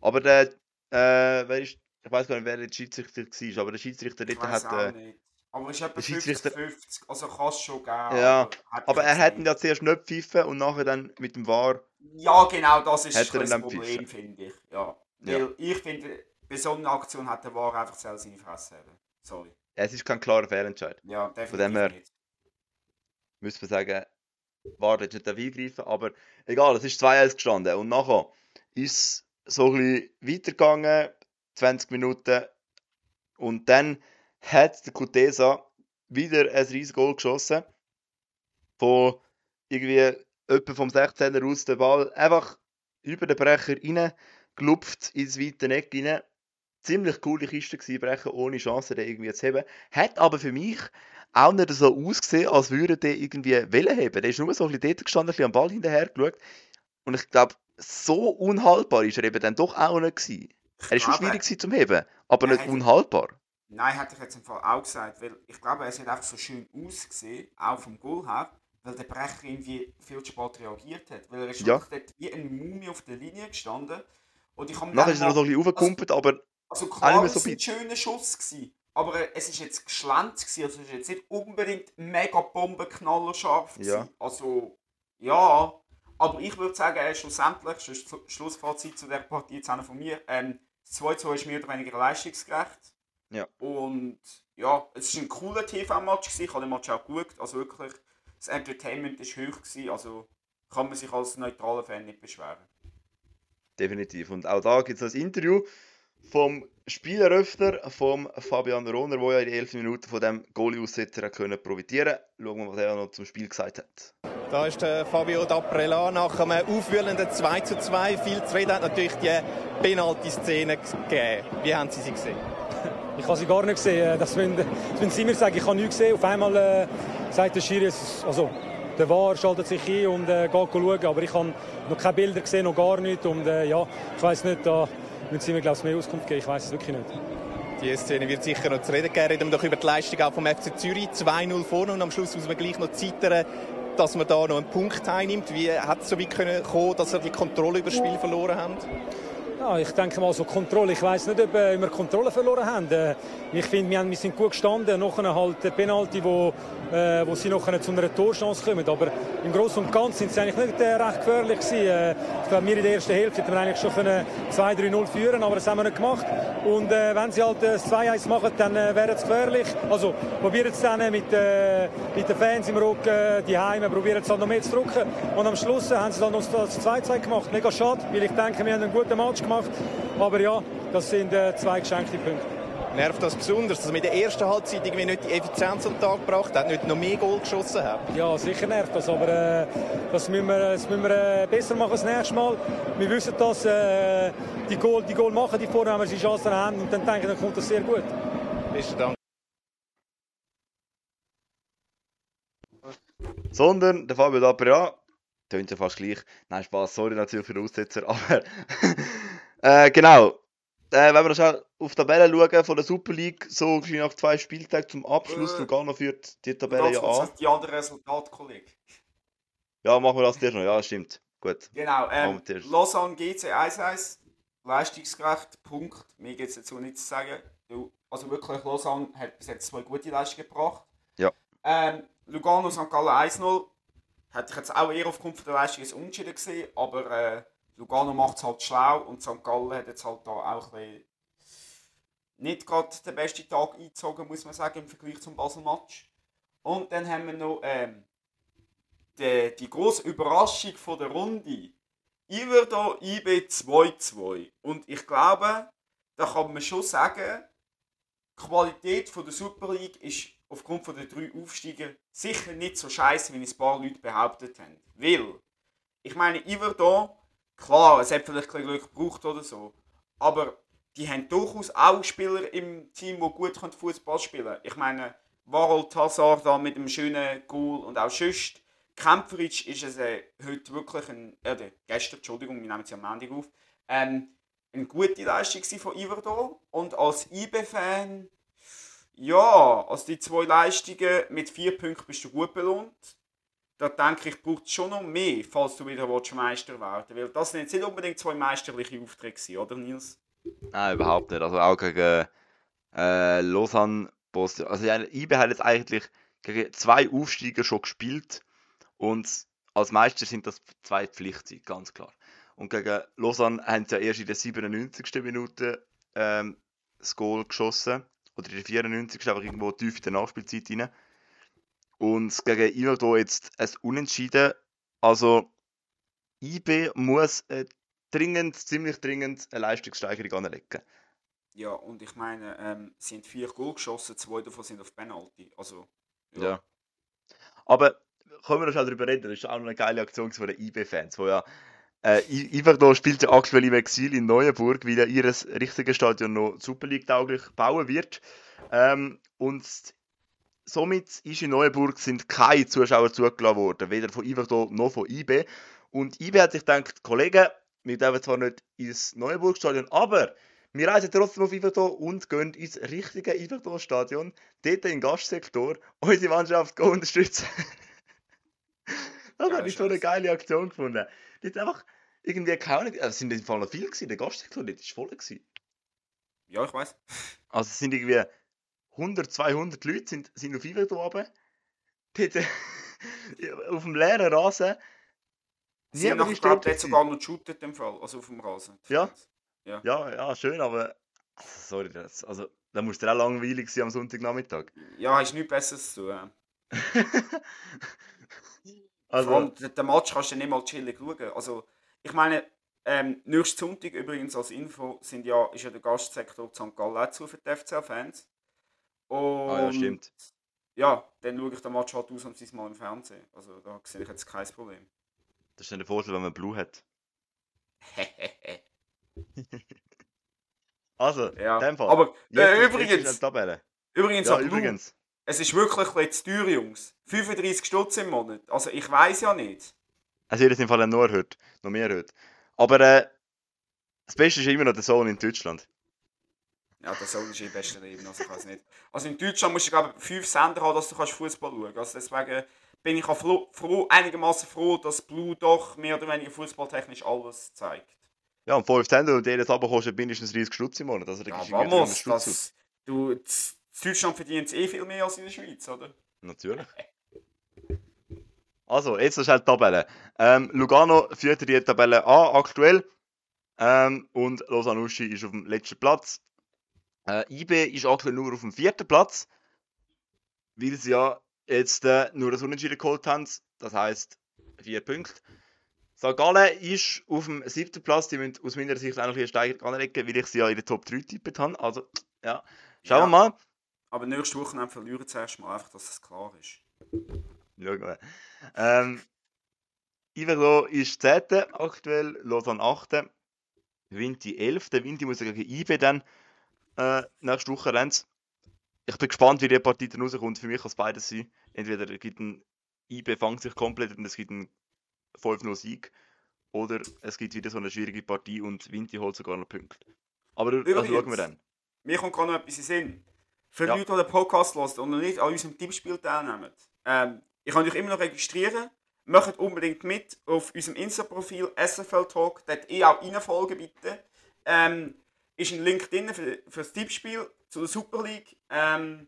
Aber der, äh, wer ist, ich weiß gar nicht, wer der Schiedsrichter war, aber der Schiedsrichter ich dort hat, auch äh, nicht. Aber es ist etwa der Schiedsrichter- 50-50, also kann es schon geben. Ja, aber mich er hat ihn ja zuerst nicht pfiffen und nachher dann mit dem VAR, Ja, genau, das ist ein dann Problem, finde ich. Ja. Ja. Weil ich finde, bei so einer Aktion hat der War einfach selber seine Fresse haben. Sorry. es ist kein klarer Fehlentscheid. Ja, definitiv dem her-. Müssen wir sagen, VAR hat nicht eingreifen, aber egal, es ist 2-1 gestanden und nachher ist es so ein bisschen weitergegangen, 20 Minuten und dann hat der Kutesa wieder ein riesiges Goal geschossen. Von irgendwie etwa vom 16er aus den Ball einfach über den Brecher rein, gelupft ins weite Eck rein. Ziemlich coole Kiste gewesen, Brecher ohne Chance, den irgendwie zu heben. Hat aber für mich auch nicht so ausgesehen, als würde der irgendwie Welle heben. Der ist nur so ein bisschen dort gestanden, ein bisschen am Ball hinterher geschaut. Und ich glaube, so unhaltbar ist er eben dann doch auch nicht gewesen. Er ist schon schwierig gewesen zum Heben, aber er nicht unhaltbar. Nein, hätte ich jetzt im Fall auch gesagt, weil ich glaube, es hat einfach so schön ausgesehen, auch vom Goal her, weil der Brecher irgendwie viel zu spät reagiert hat. Weil er ist Ja. wirklich dort wie ein Mumie auf der Linie gestanden. Und ich habe mir Nachher ist er noch so ein bisschen aufgekumpelt, aber Also klar, es so war ein schöner Schuss, gewesen, aber äh, es ist jetzt geschlänzt, gewesen, also es ist jetzt nicht unbedingt mega bombenknallerscharf. Ja. Also, ja, aber ich würde sagen, äh, schlussendlich, das ist das Schlussfazit zu der Partie jetzt von mir, ähm, das 2-2 ist mehr oder weniger leistungsgerecht. Ja. Und ja, es war ein cooler TV-Match, ich habe den Match auch geschaut, also wirklich, das Entertainment war hoch, gewesen, also kann man sich als neutraler Fan nicht beschweren. definitiv. Und auch da gibt es ein Interview vom Spieleröffner, vom Fabian Rohner, der ja in den 11 Minuten von dem Goalie-Aussetzer profitieren Schauen wir, was er noch zum Spiel gesagt hat. Da ist der Fabio D'Aprela nach einem aufwühlenden 2 zu 2. Viel zu reden hat natürlich die Penalty-Szene gegeben. Wie haben Sie sie gesehen? Ich habe sie gar nicht gesehen. Das müssen, das müssen Sie mir sagen. Ich habe nichts gesehen. Auf einmal äh, sagt der Schiri, es- also der VAR schaltet sich ein und äh, geht schauen. Aber ich habe noch keine Bilder gesehen, noch gar nichts. Und äh, ja, ich weiß nicht, da müssen mir glaube ich, mehr Auskunft geben. Ich weiß es wirklich nicht. Die Szene wird sicher noch zu reden geben. Reden wir doch über die Leistung auch vom FC Zürich. 2-0 vorne und am Schluss muss man gleich noch zittern, dass man da noch einen Punkt einnimmt. Wie hat es so weit kommen, dass er die Kontrolle über das Spiel verloren haben? Ja, ich denke mal so Kontrolle. Ich weiß nicht, ob äh, wir Kontrolle verloren haben. Äh, ich finde, wir, sind gut gestanden. Nachher halt Penalty, wo, äh, wo sie nachher zu einer Torchance kommen. Aber im Großen und Ganzen sind sie eigentlich nicht recht gefährlich gewesen. Ich glaube, wir in der ersten Hälfte hätten eigentlich schon können 2-3-0 führen, aber das haben wir nicht gemacht. Und wenn sie halt das 2-1 machen, dann wäre es gefährlich. Also probieren es dann mit, mit den Fans im Rücken, die Heime, probieren es halt noch mehr zu drücken. Und am Schluss haben sie dann noch das 2-2 gemacht. Mega schade, weil ich denke, wir haben einen guten Match gemacht. Aber ja, das sind äh, zwei geschenkte Punkte. Nervt das besonders, dass man in der ersten Halbzeit irgendwie nicht die Effizienz den Tag gebracht hat, nicht noch mehr Goal geschossen hat? Ja, sicher nervt das, aber äh, das müssen wir, das müssen wir äh, besser machen das nächste Mal. Wir wissen, dass äh, die Goal, die Goal machen, die vorne, wenn wir sie Chancen haben und dann denke ich, dann kommt das sehr gut. Besten Dank. Sondern der Fabio D'Apria, tönt ja fast gleich. Nein, Spaß, sorry natürlich für den Aussetzer, aber äh, genau. äh, wenn wir schon auf die Tabelle schauen von der Super League, so nach zwei Spieltagen zum Abschluss, Äh, Lugano führt die Tabelle ja an. sind die anderen Resultate, Kollege? Ja, machen wir das dir noch. Ja, stimmt. Gut. Genau, ähm. Lausanne GC 1-1, leistungsgerecht, Punkt. Mir gibt es dazu nichts zu sagen. Also wirklich, Lausanne hat bis jetzt zwei gute Leistungen gebracht. Ja. Ähm, Lugano St. Gallen 1-0. Hätte ich jetzt auch eher aufgrund der Leistung als Unentschieden gesehen, aber äh, Lugano macht es halt schlau und St. Gallen hat jetzt halt da auch nicht gerade den besten Tag eingezogen, muss man sagen, im Vergleich zum Basel-Match. Und dann haben wir noch ähm, die, die grosse Überraschung von der Runde. Iverdo IB 2-2. Und ich glaube, da kann man schon sagen, die Qualität der Super League ist aufgrund der drei Aufsteigen sicher nicht so scheiße, wie es ein paar Leute behauptet haben. Weil, ich meine, Iverdo, klar, es hat vielleicht ein Glück gebraucht oder so, aber die haben durchaus auch Spieler im Team, die gut Fußball spielen können. Ich meine, Warol Tassar da mit einem schönen Goal und auch sonst. Kämpferisch ist es äh, heute wirklich ein, äh, gestern, Entschuldigung, wir nehmen es ja am Montag auf, ähm, eine gute Leistung von Iverdor. Und als IB-Fan, ja, also die zwei Leistungen mit vier Punkten bist du gut belohnt. Da denke ich, braucht es schon noch mehr, falls du wieder willst, Meister werden Weil das sind jetzt nicht unbedingt zwei meisterliche Aufträge, oder Nils? Nein, überhaupt nicht. Also auch gegen äh, Lausanne, Boston. Also ja, hat jetzt eigentlich gegen zwei Aufsteiger schon gespielt und als Meister sind das zwei Pflichtsiege, ganz klar. Und gegen Lausanne haben sie ja erst in der 97. Minute ähm, das Goal geschossen. Oder in der 94. einfach irgendwo tief in der Nachspielzeit rein. Und gegen Iverdo jetzt ein Unentschieden. Also IB muss äh, dringend, ziemlich dringend eine Leistungssteigerung anlegen. Ja, und ich meine, ähm, haben vier Goal geschossen, zwei davon sind auf Penalty. Also, Ja. Aber können wir noch schnell darüber reden? Das ist auch noch eine geile Aktion von den IB-Fans, wo ja äh, spielt ja aktuell im Exil in Neuenburg, weil er ihr richtiges Stadion noch Super League tauglich bauen wird. Ähm, und somit ist in Neuenburg sind keine Zuschauer zugelassen worden, weder von Iverdo noch von IB. Und IB hat sich gedacht, Kollegen, wir dürfen zwar nicht ins Neuenburg-Stadion, aber wir reisen trotzdem auf Iverdo und gehen ins richtige Iverdo-Stadion, dort im Gastsektor, unsere Mannschaft unterstützen. das habe ich so eine geile Aktion gefunden. Die hat einfach irgendwie keine es sind im Fall noch viele gewesen, der Gastsektor dort war voll. Gewesen. Ja, ich weiß. Also es sind irgendwie 100, 200 Leute sind, sind auf Iverdo oben. Dort äh, auf dem leeren Rasen. Sie haben glaube ich, gewesen. sogar noch geshootet im Fall, also auf dem Rasen. Ja. Ja. Ja, ja, schön, aber. Sorry, das, also, da muss dir auch langweilig sein am Sonntagnachmittag. Ja, hast nichts Besseres zu tun. Also- Vor allem, den Match kannst du nicht mal chillig schauen. Also, ich meine, ähm, nächsten Sonntag übrigens als Info sind ja, ist ja der Gastsektor St. Gallen zu für die FCL-Fans. Und Ah ja, stimmt. Ja, dann schaue ich den Match halt ausnahmsweise mal im Fernsehen. Also da sehe ich jetzt kein Problem. Das ist ein Vorteil, wenn man Blue hat. Also, Ja, in dem Fall. aber, Jetzt- äh, jetzt übrigens-. Übrigens, Ja, an Blue, übrigens. es ist wirklich zu teuer, Jungs. 35 Stutz im Monat. Also ich weiß ja nicht. Es wird jetzt im Fall nur erhöht. Noch mehr erhöht. Aber äh, das Beste ist immer noch der Sohn in Deutschland. Ja, Sohn ist im besten Leben, also ich weiß nicht. Also in Deutschland musst du, glaube ich, fünf Sender haben, dass du Fußball schauen kannst. Also deswegen bin ich auch froh, froh, einigermaßen froh, dass Blue doch mehr oder weniger fußballtechnisch alles zeigt. Ja, und 5 Cent und jedes Abo kostet mindestens 30 Stutz im Monat. Also, da Ja, vamos, 300 Stutz das, du, in Deutschland verdient es eh viel mehr als in der Schweiz, oder? Natürlich. Also, jetzt ist halt die Tabelle. Ähm, Lugano führt die Tabelle an, aktuell. Ähm, und Lausanne Uschi ist auf dem letzten Platz. Äh, IB ist aktuell nur auf dem vierten Platz. Weil sie ja jetzt äh, nur das Unentschieden geholt haben. Das heisst, vier Punkte. St. Gallen ist auf dem siebten Platz. Die müssen aus meiner Sicht auch noch eine Steigerung anlegen, weil ich sie ja in der Top 3 tippt habe. Also, ja. Schauen wir Ja. mal. Aber nächste Woche verlieren sie zuerst mal, einfach, dass es klar ist. Schauen wir. Ähm, Ivero ist 10. aktuell, Lausanne 8. Vinti 11. Vinti muss ja gegen IB dann äh, nächste Woche rennen. Ich bin gespannt, wie die Partie dann rauskommt. Für mich kann es beides sein. Entweder gibt ein IB fangt sich komplett und es gibt einen 5-0 Sieg. Oder es gibt wieder so eine schwierige Partie und Vinti holt sogar noch Punkte. Aber das Übrigens. schauen wir dann. Mir kommt gerade noch etwas in Sinn. Für Ja. die Leute, die den Podcast hören und noch nicht an unserem Tippspiel teilnehmen, ähm, ich kann euch immer noch registrieren. Macht unbedingt mit auf unserem Insta-Profil SFL Talk. Dort eh auch reinfolgen, bitte. Ähm, ist ein Link drin für, für das Tippspiel zu der Super League. Ähm,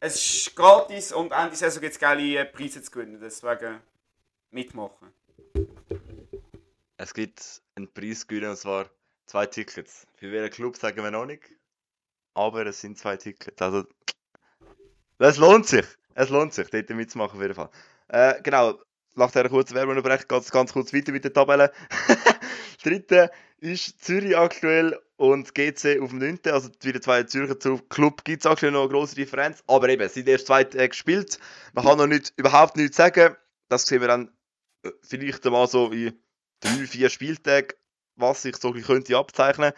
es ist gratis und Ende Saison gibt es geile Preise zu gewinnen. Deswegen mitmachen. Es gibt einen Preis gewinnen, und zwar zwei Tickets. Für welchen Club sagen wir noch nicht. Aber es sind zwei Tickets. Also, es lohnt sich. Es lohnt sich, dort mitzumachen auf jeden Fall. Äh, genau, nach dieser kurzen Werbeunterbrechung geht es ganz kurz weiter mit der Tabelle. Dritte ist Zürich aktuell und GC auf dem 9. Also wieder zwei Zürcher zum Club gibt es aktuell noch eine grosse Differenz. Aber eben, es sind erst zwei Tage gespielt. Man kann noch nicht, überhaupt nichts sagen. Das sehen wir dann äh, vielleicht einmal so in drei, vier Spieltagen, was sich so ein bisschen könnte abzeichnen.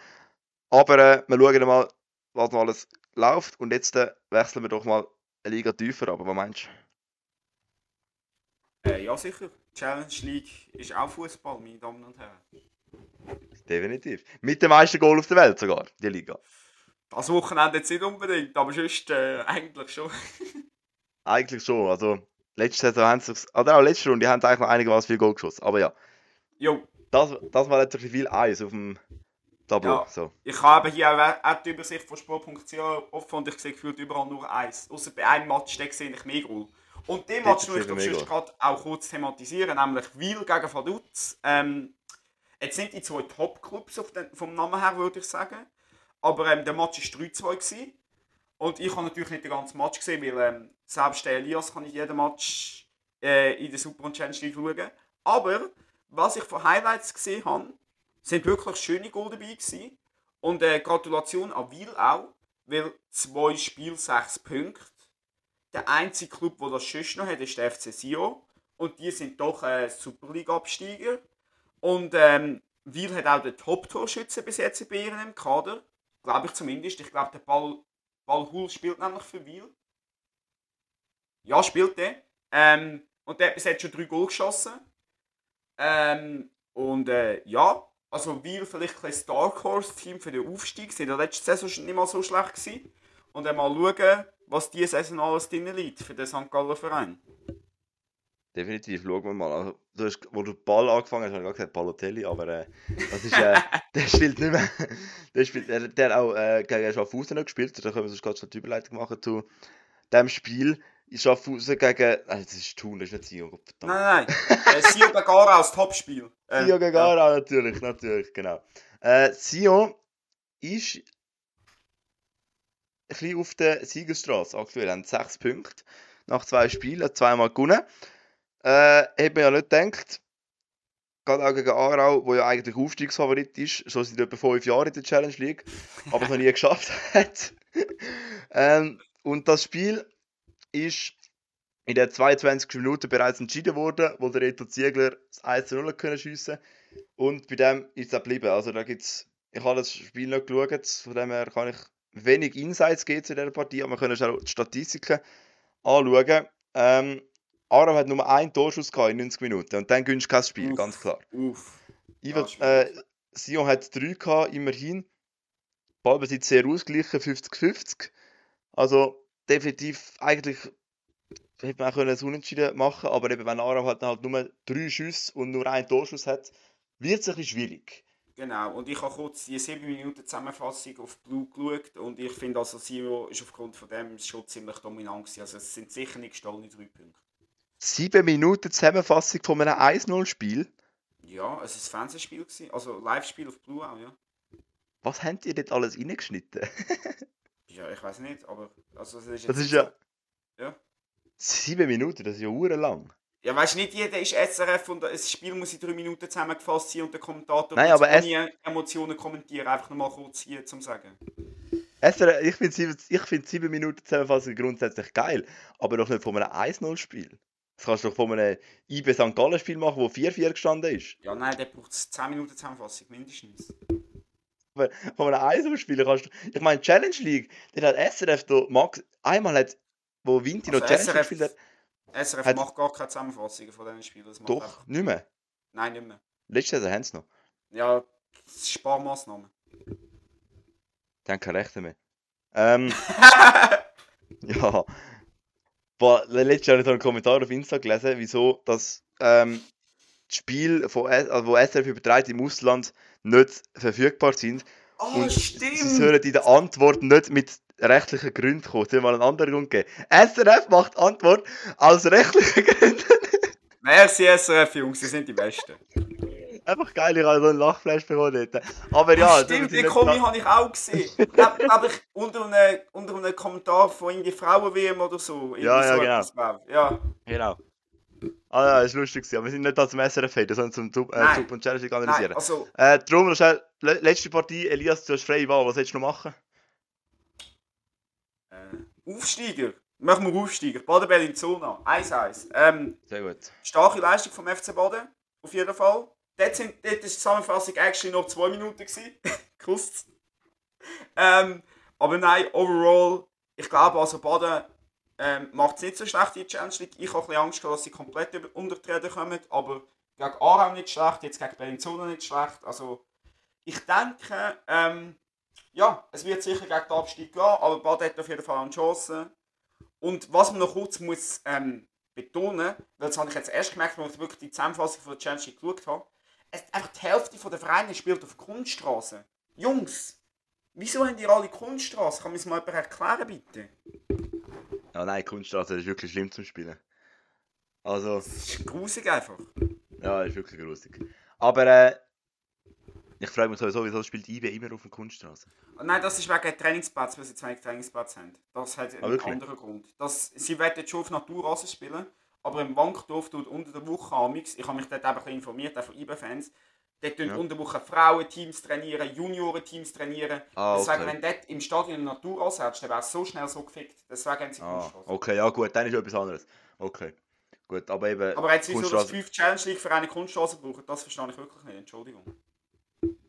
Aber äh, wir schauen mal, was noch alles läuft. Und jetzt äh, wechseln wir doch mal eine Liga tiefer. Aber was meinst du? Äh, ja, sicher. Challenge League ist auch Fußball, meine Damen und Herren. Definitiv. Mit dem meisten Goal auf der Welt sogar, die Liga. Das Wochenende jetzt nicht unbedingt, aber sonst äh, eigentlich schon. Eigentlich schon. Also, letzte Saison haben sie oder auch letzte Runde, haben eigentlich noch einigermaßen viel Goal geschossen. Aber ja, Jo, das, das war jetzt ein bisschen viel Eis auf dem Tableau. Ja. So. ich habe hier auch, auch die Übersicht von Sport.ch offen und ich sehe gefühlt überall nur eins. Außer bei einem Match, den sehe ich mehr Goal. Und den Match muss ich gerade auch kurz thematisieren, nämlich Wiel gegen Vaduz. Ähm, jetzt sind die zwei Top-Clubs vom Namen her, würde ich sagen. Aber ähm, der Match war 3-2. gewesen. Und ich habe natürlich nicht den ganzen Match gesehen, weil ähm, selbst der Elias kann ich jeden Match äh, in der Super und Challenge League schauen. Aber was ich von Highlights gesehen habe, sind wirklich schöne Goal dabei gewesen. Und äh, Gratulation an Wiel auch, weil zwei Spiele, sechs Punkte. Der einzige Club, der das sonst noch hat, ist der FC Sion. Und die sind doch äh, Super League-Absteiger. Und ähm, hat auch den Top-Torschützen bis jetzt bei ihnen im Kader. Glaube ich zumindest. Ich glaube, der Ball, Ballhul spielt nämlich für Wiel. Ja, spielt der. Ähm, und der hat bis jetzt schon drei Goal geschossen. Ähm, und äh, ja, also Wiel vielleicht ein Dark Horse Team für den Aufstieg. Sie in der letzten Saison schon nicht mal so schlecht gewesen. Und dann mal schauen, was diese Saison alles drin liegt für den St. Gallen Verein. Definitiv, schauen wir mal. Also, du hast, wo du Ball angefangen hast, habe ich gerade gesagt Balotelli, aber äh, das ist, äh, der spielt nicht mehr. Der, spielt, der, der hat auch äh, gegen Schaffhausen gespielt. Da können wir sonst gerade schon die Überleitung machen zu dem Spiel. In Schaffhausen gegen. Nein, das ist Thun, das ist nicht Sion. Verdammt. Nein, nein, nein. äh, Sio Gagara als Topspiel. Äh, Sion gegen ja. Aarau, natürlich, natürlich, genau. Äh, Sion ist ein bisschen auf der Siegerstraße aktuell. Haben sechs Punkte nach zwei Spielen, hat zweimal gewonnen. Äh, hätte man ja nicht gedacht. Gerade auch gegen Aarau, wo ja eigentlich Aufstiegsfavorit ist, schon seit etwa fünf Jahren in der Challenge League, aber es noch nie geschafft hat. ähm, und das Spiel ist in der 22. Minute bereits entschieden worden, wo der Reto Ziegler das 1 0 können schiessen und bei dem ist es auch geblieben. Also da gibt's, ich habe das Spiel noch geschaut, von dem her kann ich wenig Insights geben zu dieser Partie, aber wir können auch die Statistiken anschauen. Ähm, Aarau hat nur einen Torschuss gehabt in 90 Minuten und dann gewinnst du kein Spiel, Uff. ganz klar. Uff. Iver, äh, Sion hat 3 gehabt, immerhin. Ballbesitz sehr ausgeglichen, 50-50. Also definitiv eigentlich hätte man auch können Unentschieden machen aber eben wenn Aarau halt, halt nur drei Schüsse und nur einen Torschuss hat, wird es ein bisschen schwierig. Genau, und ich habe kurz die 7 Minuten Zusammenfassung auf Blue geschaut und ich finde, also Sio ist aufgrund von dem schon ziemlich dominant gewesen. Also es sind sicher nicht gestohlene 3 Punkte. Sieben Minuten Zusammenfassung von einem 1-0-Spiel. Ja, es ist ein Fernsehspiel gewesen, also Live-Spiel auf Blue auch, ja. Was habt ihr dort alles reingeschnitten? Ja, ich weiß nicht, aber also es ist Das ist ja. Ja. Sieben Minuten, das ist ja lang. Ja, weißt du, nicht jeder ist SRF und das Spiel muss in drei Minuten zusammengefasst sein und der Kommentator Nein, muss aber ohne Emotionen kommentieren. Einfach nochmal kurz hier zum Sagen. SR, ich finde sieben, ich find sieben Minuten Zusammenfassung grundsätzlich geil, aber doch nicht von einem 1-0-Spiel. Das kannst du doch von einem IB St. Gallen Spiel machen, wo 4-4 gestanden ist. Ja, nein, der braucht 10 Minuten Zusammenfassung, mindestens. Von einem 1-0-Spiel kannst du. Ich meine, Challenge League, der hat SRF da Max. Einmal hat, wo Vinti noch Also Challenge League SRF, gespielt hat, SRF Hat- macht gar keine Zusammenfassungen von diesen Spielen. Das macht doch, einfach- nicht mehr. Nein, nicht mehr. Letzte Saison haben sie noch. Ja, Sparmaßnahmen. Die haben keine Rechte mehr. Ähm, ja. Boah, letztes Jahr habe ich einen Kommentar auf Insta gelesen, wieso das ähm, die Spiele, von, also wo SRF überträgt im Ausland, nicht verfügbar sind. Oh, Und stimmt! Sie sollen in der Antwort nicht mit rechtlichen Gründen kommen. Sie mal einen anderen Grund geben. SRF macht Antwort aus rechtlichen Gründen. Merci SRF, Jungs, sie sind die Besten. Einfach geil, ich habe so einen Lachflash bekommen dort. Aber ja, stimmt, den Kommi habe ich auch gesehen. Glaub, glaub ich, unter einem, unter einem Kommentar von irgendwie Frauen-WM oder so. Ja, ja, so genau. etwas. Ja. Genau. Ah ja, das war lustig. gewesen. Aber wir sind nicht da zum SRF reden, sondern zum Tub, äh. Tub und Challenge League Nein, analysieren. also, Äh, darum, noch schnell, le letzte Partie, Elias, du hast freie Wahl, was willst du noch machen? äh, Aufsteiger. Machen wir Aufsteiger. Baden Bellinzona. 1-1. Ähm, Sehr gut. starke Leistung vom FC Baden. Auf jeden Fall. Dort, sind, dort ist die Zusammenfassung actually noch 2 Minuten. Kusst. Ähm, aber nein, overall, ich glaube, also Baden ähm, macht es nicht so schlecht in der Challenge League. Ich habe ein bisschen Angst, dass sie komplett unter die Räder kommen. Aber gegen Aarau nicht schlecht, jetzt gegen Bellinzona nicht schlecht. Also, ich denke, ähm, ja, es wird sicher gegen den Abstieg gehen, aber Baden hat auf jeden Fall eine Chance. Und was man noch kurz muss ähm, betonen, weil das habe ich jetzt erst gemerkt, als ich wirklich die Zusammenfassung von der Challenge League geschaut habe, es, einfach die Hälfte der Vereine spielt auf Kunststraße. Jungs, wieso haben ihr alle Kunststraße? Kann mir das mal jemand erklären, bitte? Ja, nein, Kunststraße ist wirklich schlimm zum Spielen. Also, Das ist grusig einfach. ja, ist wirklich grusig. Aber, äh, ich frage mich sowieso, wieso spielt IB immer auf der Kunststraße? Nein, das ist wegen Trainingsplatz, weil sie zu wenig Trainingsplätze haben. Das hat Ah, einen wirklich? anderen Grund. Das, sie werden schon auf Naturrasen spielen, aber im Wankdorf tut unter der Woche amix, ich habe mich dort eben informiert, auch von IB-Fans, dort tun Ja. unter der Woche Frauenteams trainieren, Juniorenteams trainieren. Ah, Deswegen, okay. wenn du dort im Stadion einen Naturrasen hättest, dann wäre es so schnell so gefickt. Deswegen haben sie Ah, okay, ja gut, dann ist etwas anderes. Okay. Gut, aber eben, Aber jetzt wieso das Kunststraße, fünf Challenge League für eine Kunststraße brauchen, das verstehe ich wirklich nicht, Entschuldigung.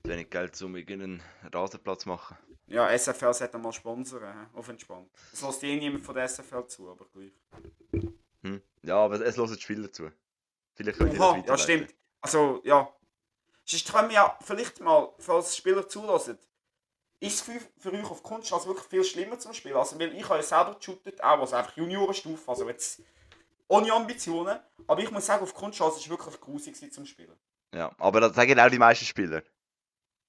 wenig Geld, um irgendeinen Rasenplatz zu machen. Ja, SFL sollte mal sponsern, auf entspannt. Es lässt eh niemand von der SFL zu, aber gleich. Hm? Ja, aber es hören die Spieler zu. Vielleicht könnt ihr das Oha, ja weiterleiten. stimmt. Also, ja. Sonst können wir ja vielleicht mal, falls Spieler zulassen, ist es für, für euch auf Kunststraße wirklich viel schlimmer zum Spielen? Also, weil ich habe ja selber geshootet, auch also einfach Juniorenstufe, also jetzt ohne Ambitionen, aber ich muss sagen, auf Kunststraße ist es wirklich grusig zum Spielen. Ja, aber das sagen auch die meisten Spieler.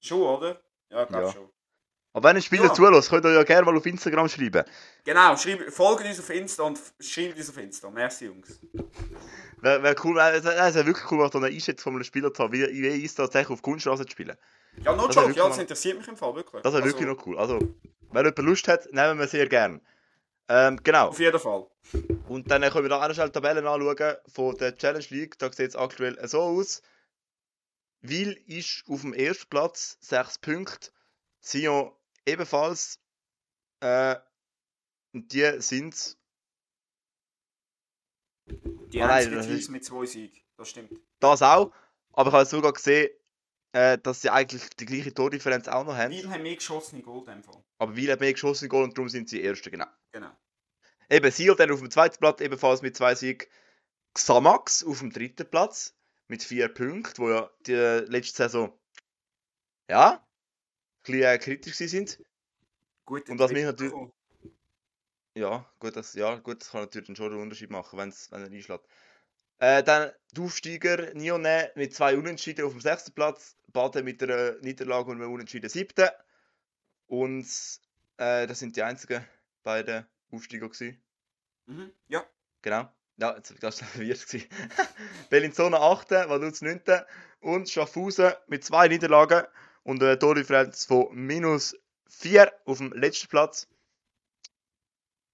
Schon, oder? Ja, ich glaube Ja. schon. Aber wenn ein Spieler Ja. zulässt, könnt ihr ja gerne mal auf Instagram schreiben. Genau, schreibt, folgt uns auf Insta und schreibt uns auf Insta. Merci, Jungs. Wäre wär cool, es wäre wär wirklich cool, eine Einschätzung von einem Spieler zu haben, wie, wie ist das tatsächlich auf Kunststraße zu spielen. Ja, no Das joke, ja, das interessiert mich im Fall, wirklich. Das wäre Also, wirklich noch cool. Also, wenn jemand Lust hat, nehmen wir sehr gern. Ähm, genau. Auf jeden Fall. Und dann können wir da auch schnell die Tabellen anschauen von der Challenge League. Da sieht es aktuell so aus. Wil ist auf dem ersten Platz, 6 Punkte. Sion ebenfalls. Äh, und die sind. Die Ah, Teams ist- mit zwei Siegen, das stimmt. Das auch. Aber ich habe sogar gesehen, äh, dass sie eigentlich die gleiche Tordifferenz auch noch haben. Weil haben mehr geschossene Goal in dem Fall. Aber Wil hat mehr geschossen Goal und darum sind sie Erste, genau. Genau. Eben Sion dann auf dem zweiten Platz ebenfalls mit zwei Siegen. Xamax auf dem dritten Platz mit vier Punkten, wo ja die letzte Saison ja bisschen äh, kritisch sind. Gut, Und was mich natürlich-. Ja, gut, das, ja, gut, das kann natürlich schon einen Unterschied machen, wenn's, wenn er einschlägt. Äh, dann die Aufsteiger Nione mit zwei Unentschieden auf dem sechsten Platz, Baden mit einer Niederlage und einem Unentschieden siebten. Und äh, das sind die einzigen beiden Aufsteiger gewesen. Mhm. Ja. Genau. Ja, jetzt war ich verwirrt. Bellinzona 8., Vaduz 9. und Schaffhausen mit zwei Niederlagen und eine Tordifferenz von minus 4 auf dem letzten Platz.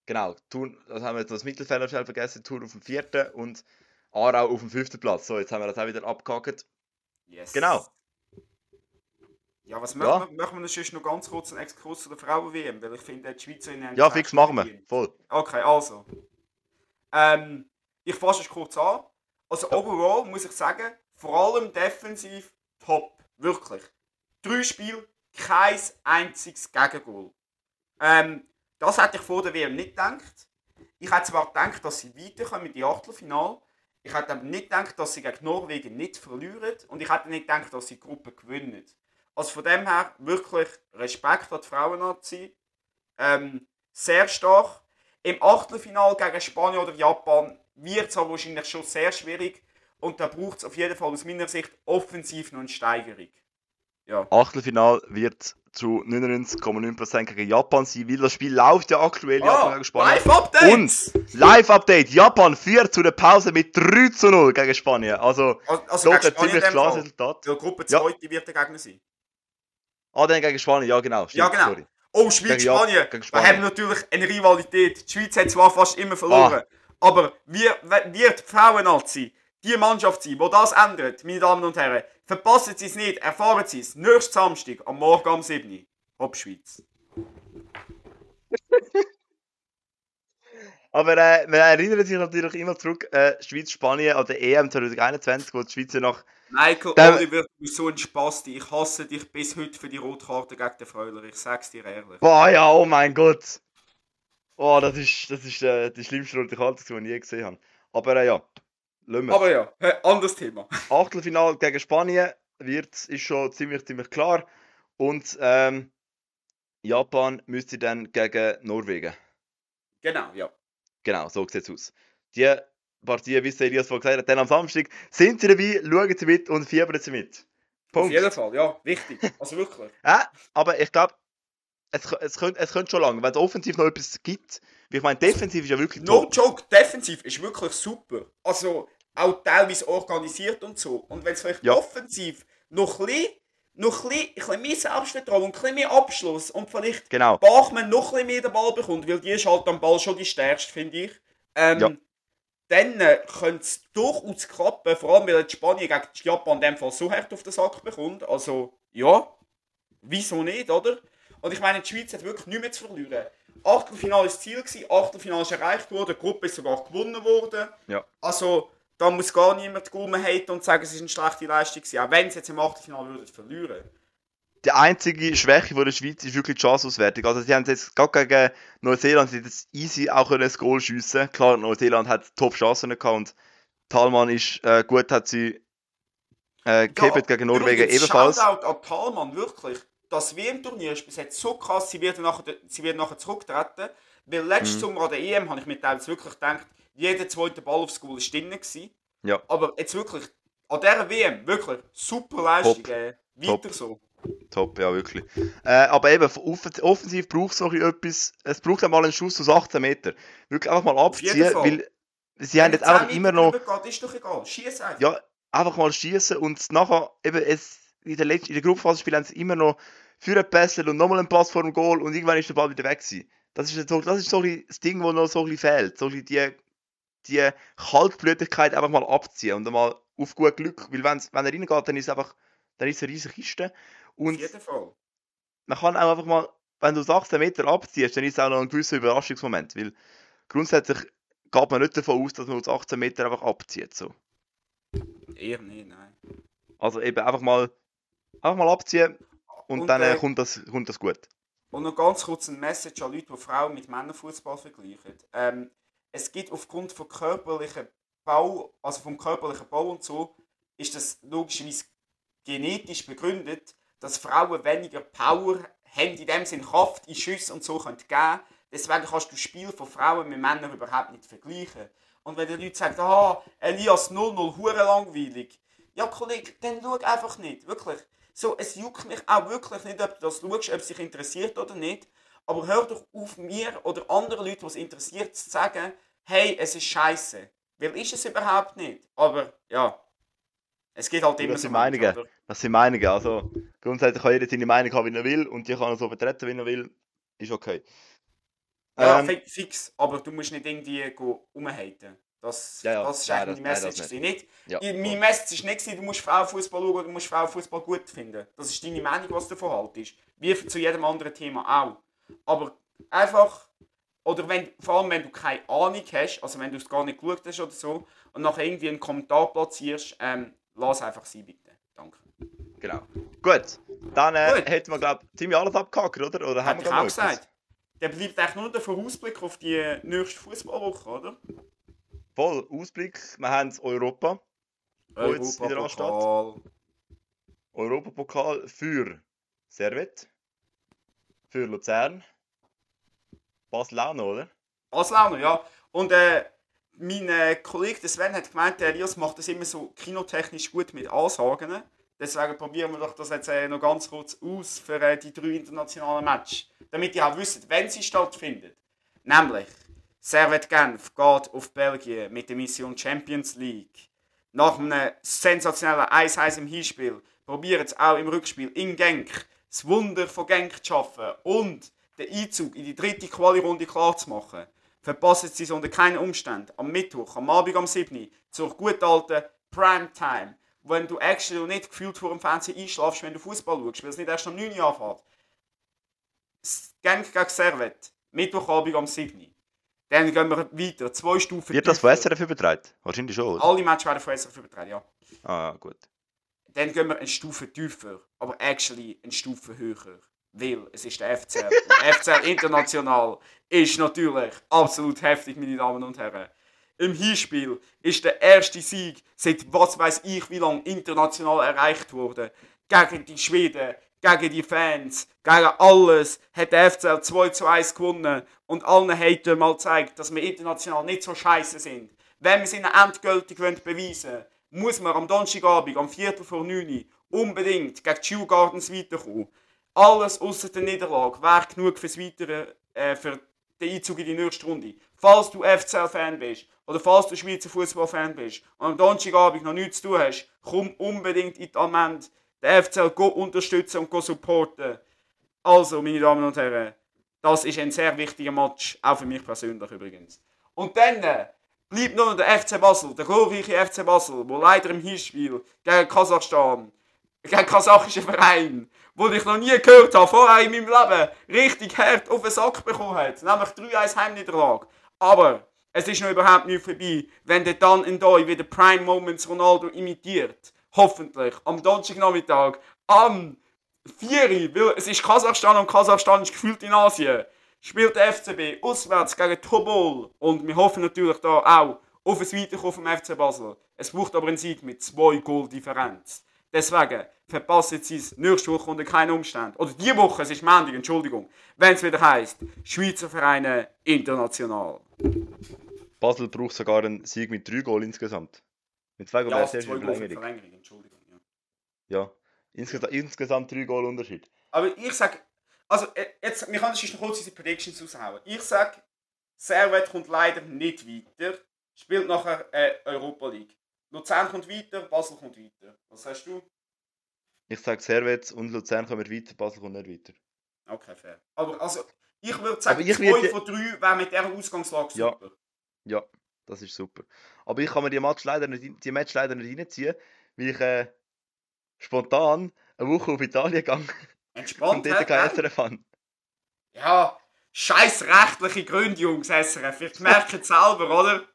Genau, Thun, das haben wir jetzt das Mittelfeld schnell vergessen, Thun auf dem vierten und Aarau auf dem fünften Platz. So, jetzt haben wir das auch wieder abgehakt. Yes. Genau. Ja, was Ja. machen wir? Machen wir sonst noch ganz kurz einen Exkurs zu der Frauen-WM, weil ich finde, die Schweizerinnen Ja, fix machen wir. Voll. Okay, also. Ähm, ich fasse es kurz an. Also overall muss ich sagen, vor allem defensiv top. Wirklich. Drei Spiele, kein einziges Gegengol. Ähm, das hätte ich vor der WM nicht gedacht. Ich hätte zwar gedacht, dass sie weiterkommen in die Achtelfinale. Ich hätte aber nicht gedacht, dass sie gegen Norwegen nicht verlieren. Und ich hätte nicht gedacht, dass sie die Gruppe gewinnen. Also von dem her wirklich Respekt an die Frauen-Nazi. Ähm, sehr stark. Im Achtelfinal gegen Spanien oder Japan wird es aber wahrscheinlich schon sehr schwierig. Und da braucht es auf jeden Fall aus meiner Sicht offensiv noch eine Steigerung. Ja. Achtelfinal wird zu 99,9% gegen Japan sein, weil das Spiel läuft ja aktuell Ah, Japan gegen Spanien. Live-Update! Und Live-Update, Japan führt zu der Pause mit 3 zu 0 gegen Spanien. Also, Also doch gegen ein Spanien ziemlich klares. Resultat. Ja, Gruppe Ja. 2 wird der Gegner sein. Ah, dann gegen Spanien, ja genau. Ja, stimmt, genau. sorry. Oh, Schweiz, Gegen Ja- Spanien. Wir Spanien. haben natürlich eine Rivalität. Die Schweiz hat zwar fast immer verloren, aber wir, wird die Frauen-Nazi die Mannschaft sein, die das ändert, meine Damen und Herren. Verpassen Sie es nicht, erfahren Sie es nächsten Samstag am Morgen um 7 Uhr. Hopp Schweiz. Aber äh, man erinnert sich natürlich immer zurück, äh, Schweiz-Spanien an der EM 2021, wo die Schweiz ja nach Michael Dann- Oliver, du bist so ein Spasti. Ich hasse dich bis heute für die Rotkarte gegen den Freuler. Ich sag's dir ehrlich. Boah, ja, oh mein Gott. Oh, das ist, das ist äh, die schlimmste rote Karte, die ich je gesehen habe. Aber äh, ja, lassen wir. Aber ja, anderes Thema. Achtelfinal gegen Spanien wird, ist schon ziemlich, ziemlich klar. Und ähm, Japan müsste dann gegen Norwegen. Genau, ja. Genau, so sieht es aus. Die Partie, wie es Elias vorhin gesagt hat, dann am Samstag sind sie dabei, schauen sie mit und fiebern sie mit. Auf jeden Fall, ja, wichtig. Also wirklich. Ja, aber ich glaube, es, es, könnte, es könnte schon lange, wenn es offensiv noch etwas gibt. Ich meine, defensiv ist ja wirklich No top. joke, defensiv ist wirklich super. Also auch teilweise organisiert und so. Und wenn es vielleicht Ja. offensiv noch ein bisschen, noch ein bisschen, ein bisschen mehr Selbstvertrauen und ein bisschen mehr Abschluss und vielleicht Genau. Bachmann noch ein bisschen mehr den Ball bekommt, weil die ist halt am Ball schon die stärkste, finde ich. Ähm, Ja. Dann äh, könnte es durchaus klappen, vor allem weil jetzt Spanien gegen Japan in dem Fall so hart auf den Sack bekommt. Also, ja, wieso nicht, oder? Und ich meine, die Schweiz hat wirklich nichts mehr zu verlieren. Achtelfinale war das Ziel, gewesen, Achtelfinale ist erreicht worden, die Gruppe ist sogar gewonnen worden. Ja. Also, da muss gar niemand Gaumen haten und sagen, es ist eine schlechte Leistung gewesen, auch wenn sie jetzt im Achtelfinale würden verlieren. Die einzige Schwäche von der Schweiz ist wirklich die Chanceauswertung. Also sie haben jetzt gerade gegen Neuseeland sie das easy auch ein Goal schiessen. Klar, Neuseeland hat top Chancen gehabt und Talmann ist äh, gut, hat sie äh, gehabt gegen Norwegen ebenfalls. Shoutout an Thalmann, wirklich. Das WM-Turnier ist bis jetzt so krass, sie werden nachher, sie werden nachher zurücktreten. Weil letztes Mhm. Sommer an der EM habe ich mir teilweise wirklich gedacht, jeder zweite Ball aufs Goal ist drin gewesen. Ja. Aber jetzt wirklich, an dieser WM, wirklich, super Leistung. Top. Äh, weiter Top. so. Top, ja, wirklich. Äh, aber eben, off offensiv braucht es noch etwas. Es braucht einmal einen Schuss aus 18 Meter. Wirklich einfach mal abziehen, weil sie haben jetzt einfach immer noch. Geht, ist doch egal, schieß einfach. Ja, einfach mal schießen und nachher eben es, in der letzten, in der Gruppenphase haben sie immer noch für einen Pässel und nochmal einen Pass vor dem Goal und irgendwann ist der Ball wieder weg gewesen. Das ist so, das ist so das Ding, das noch so ein bisschen fehlt. So ein bisschen die, die Kaltblütigkeit einfach mal abziehen und einmal auf gut Glück, weil wenn's, wenn er reingeht, dann ist es einfach, dann ist es eine riesige Kiste. Und Auf jeden Fall. man kann auch einfach mal, wenn du das 18 Meter abziehst, dann ist es auch noch ein gewisser Überraschungsmoment, weil grundsätzlich geht man nicht davon aus, dass man aus 18 Meter einfach abzieht. So. Eher nicht, nein. Also eben einfach mal, einfach mal abziehen und, Und, dann äh, kommt, das, kommt das gut. Und noch ganz kurz ein Message an Leute, die Frauen mit Männerfußball vergleichen. Ähm, es gibt aufgrund von körperlichen Bau, also vom körperlichen Bau und so, ist das logischerweise genetisch begründet, dass Frauen weniger Power haben, in dem Sinn Kraft in Schüsse und so können geben. Deswegen kannst du das Spiel von Frauen mit Männern überhaupt nicht vergleichen. Und wenn die Leute sagen, ah, Elias 0-0, hure langweilig. Ja, Kollege, dann schau einfach nicht. Wirklich. So, es juckt mich auch wirklich nicht, ob du das schaust, ob es dich interessiert oder nicht. Aber hör doch auf, mir oder anderen Leuten, es interessiert, zu sagen, hey, es ist scheiße. Weil ist es überhaupt nicht. Aber ja, es geht halt immer Das so. sind oder? Das sind Meinungen. Also grundsätzlich kann jeder seine Meinung haben, wie er will und die kann er so vertreten, wie er will. Ist okay. Ja, Ähm, fi- fix. Aber du musst nicht irgendwie umhaten. Das, Ja, ja. das ist Nein, eigentlich meine nein, das Message. nicht. nicht. Ja. Meine Message war nicht, du musst Frauenfußball schauen oder du musst Frauenfußball gut finden. Das ist deine Meinung, was du davon haltest. Wie zu jedem anderen Thema auch. Aber einfach, oder wenn, vor allem wenn du keine Ahnung hast, also wenn du es gar nicht geschaut hast oder so, und nachher irgendwie einen Kommentar platzierst, ähm, lass einfach sein, bitte. Danke. genau. Gut. Dann äh, Gut. hätten wir, glaube ich, ziemlich alles abgehakt, oder? Oder Hätte ich auch etwas? gesagt. Dann bleibt eigentlich nur der Vorausblick auf die nächste Fußballwoche, oder? Voll Ausblick. Wir haben Europa. Wo jetzt wieder ansteht. Europapokal. Europapokal für Servet, für Luzern, Noch, oder? Noch, ja. Und äh, mein äh, Kollege Sven hat gemeint, der Elias macht das immer so kinotechnisch gut mit Ansagen. Deswegen probieren wir doch das jetzt äh, noch ganz kurz aus für äh, die drei internationalen Matches. Damit ihr auch wisst, wenn sie stattfinden. Nämlich, Servet Genf geht auf Belgien mit der Mission Champions League. Nach einem sensationellen 1-1 im Hinspiel probieren sie auch im Rückspiel in Genk das Wunder von Genk zu schaffen und den Einzug in die dritte Quali-Runde klar zu machen. Verpassen sie es unter keinen Umständen am Mittwoch, am Abend am 7. zur gut alten Primetime wenn du actually nicht gefühlt vor dem Fernsehen einschlafst, wenn du Fußball schaust, weil es nicht erst am 9 Uhr anfängt. Genk gegen Servet, Mittwochabend am 7. Dann gehen wir weiter, zwei Stufen Wird das von SRF übertragen? Wahrscheinlich schon, oder? Alle Matches werden von SRF übertragen, ja. Ah, gut. Dann gehen wir eine Stufe tiefer, aber actually eine Stufe höher. Weil es ist der FCL. Und FCL international ist natürlich absolut heftig, meine Damen und Herren im Hinspiel ist der erste Sieg seit was weiß ich wie lange international erreicht wurde. Gegen die Schweden, gegen die Fans, gegen alles hat der FCL 2 zu 1 gewonnen und allen Hatern mal gezeigt, dass wir international nicht so scheiße sind. Wenn wir es ihnen endgültig beweisen wollen, muss man am Donnerstagabend, am Viertel vor 9 unbedingt gegen die Shoe Gardens weiterkommen. Alles außer der Niederlage wäre genug fürs Weitere, äh, für den Einzug in die nächste Runde. Falls du FCL-Fan bist oder falls du Schweizer Fußball-Fan bist und am Donnerstagabend noch nichts zu tun hast, komm unbedingt in die Amend, den FCL unterstützen und supporten. Also, meine Damen und Herren, das ist ein sehr wichtiger Match, auch für mich persönlich übrigens. Und dann äh, bleibt nur noch der FC Basel, der glorreiche FC Basel, wo leider im Hinspiel gegen Kasachstan, gegen kasachischen Verein, wo ich noch nie gehört habe, vorher in meinem Leben, richtig hart auf den Sack bekommen hat. Nämlich 3-1 Heimniederlage. Aber es ist noch überhaupt nicht vorbei, wenn der dann in Doi wieder Prime Moments Ronaldo imitiert. Hoffentlich am Donnerstagnachmittag am 4. weil es ist Kasachstan und Kasachstan ist gefühlt in Asien. Spielt der FCB auswärts gegen Tobol und wir hoffen natürlich da auch auf ein Weiterkommen vom FC Basel. Es braucht aber einen Sieg mit zwei Goal Differenz. Deswegen verpassen Sie es nächste Woche unter keinen Umständen. Oder die Woche, es ist Montag, Entschuldigung, wenn es wieder heisst, Schweizer Vereine international. Basel braucht sogar einen Sieg mit drei Goal insgesamt. Mit zwei Goal ja, wäre es Goal Verlängerung. Verlängerung, Entschuldigung. Ja. Ja, insgesamt, insgesamt drei Goal Unterschied. Aber ich sage, also äh, jetzt, wir können noch kurz unsere Predictions raushauen. Ich sage, Servet kommt leider nicht weiter, spielt nachher äh, Europa League. Luzern kommt weiter, Basel kommt weiter. Was sagst du? Ich sage Servets und Luzern kommen weiter, Basel kommt nicht weiter. Okay, fair. Aber also, ich würde sagen, Aber ich zwei würde- von drei wäre mit dieser Ausgangslage Ja. super. Ja, das ist super. Aber ich kann mir die Match leider nicht, die Match leider nicht reinziehen, weil ich äh, spontan eine Woche auf Italien gegangen Entspannt, und dort kein? SRF habe. Ja, scheiß rechtliche Gründe, Jungs, SRF. Ich merke es selber, oder?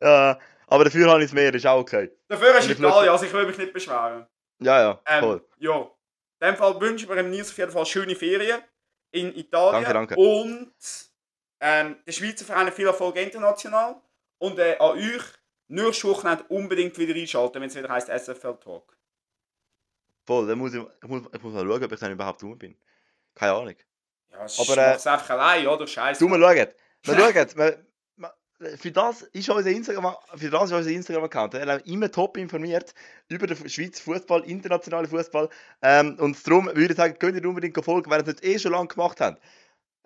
Ja, aber dafür habe ich es mehr, ist auch okay. Dafür ist Und ich Italien, also ich will mich nicht beschweren. Ja, ja, Ähm, voll. Ja. In dem Fall wünschen wir dem Nils auf jeden Fall schöne Ferien in Italien. Danke, danke. Und ähm, der Schweizer Verein viel Erfolg international. Und äh, an euch, nächste Woche unbedingt wieder einschalten, wenn es wieder heisst SFL Talk. Voll, dann muss ich, ich, muss, ich muss mal schauen, ob ich dann überhaupt rum bin. Keine Ahnung. Ja, es Aber, äh, einfach allein, oder? Scheiße. Du, wir schauen. Wir schauen. Für das ist unser Instagram, für das ist unser Instagram-Account. Er ist immer top informiert über den Schweizer Fußball, internationalen Fußball. Ähm, und darum würde ich sagen, könnt ihr unbedingt folgen, wenn ihr es nicht eh schon lange gemacht habt.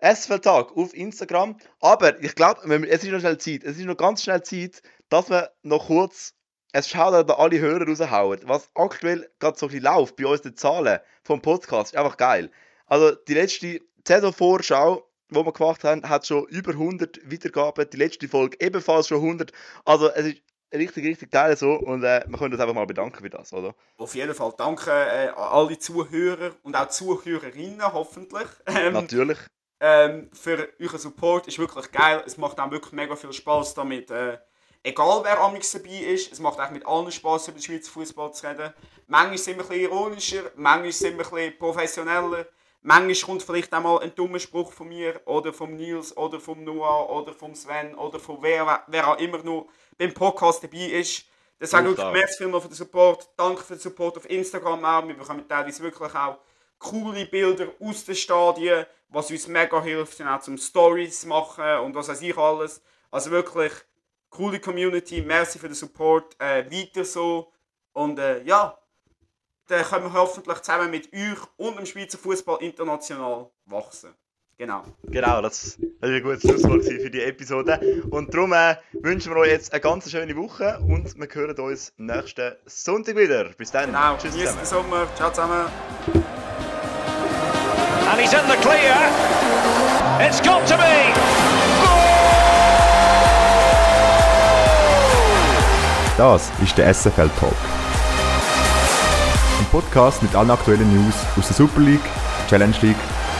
SFL-Tag auf Instagram. Aber ich glaube, es ist noch schnell Zeit. Es ist noch ganz schnell Zeit, dass wir noch kurz ein Shoutout an alle Hörer raushauen. Was aktuell gerade so ein bisschen läuft bei uns, die Zahlen vom Podcast, ist einfach geil. Also die letzte Saisonvorschau, die wir gemacht haben, hat schon über 100 Wiedergaben. Die letzte Folge ebenfalls schon 100. Also es ist richtig, richtig geil so. Und äh, wir können uns einfach mal bedanken für das, oder? Auf jeden Fall danke äh, an alle Zuhörer und auch Zuhörerinnen, hoffentlich. Ähm, Natürlich. ähm, für euren Support ist wirklich geil. Es macht auch wirklich mega viel Spaß damit. Äh, egal wer amix dabei ist, es macht auch mit allen Spaß über den Schweizer Fußball zu reden. Manchmal sind wir ein bisschen ironischer, manchmal sind wir ein bisschen professioneller. Manchmal kommt vielleicht auch mal ein dummer Spruch von mir oder vom Nils oder vom Noah oder vom Sven oder von wer, wer auch immer noch beim Podcast dabei ist. Deswegen wirklich merci vielmals für den Support. Danke für den Support auf Instagram auch. Wir bekommen teilweise wirklich auch coole Bilder aus den Stadien, was uns mega hilft, sind auch zum Stories machen und was weiß ich alles. Also wirklich coole Community. Merci für den Support. Äh, weiter so. Und äh, ja, dann können wir hoffentlich zusammen mit euch und dem Schweizer Fußball international wachsen. Genau. Genau, das war ein gutes Schlusswort für die Episode. Und darum äh, wünschen wir euch jetzt eine ganz schöne Woche und wir hören uns nächsten Sonntag wieder. Bis dann. Genau. Tschüss zusammen. den Sommer. Ciao zusammen. And he's in the clear. It's got to be. Das ist der SFL Talk. Podcast mit allen aktuellen News aus der Super League, Challenge League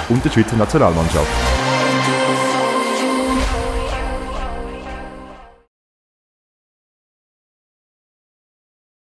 und der Schweizer Nationalmannschaft.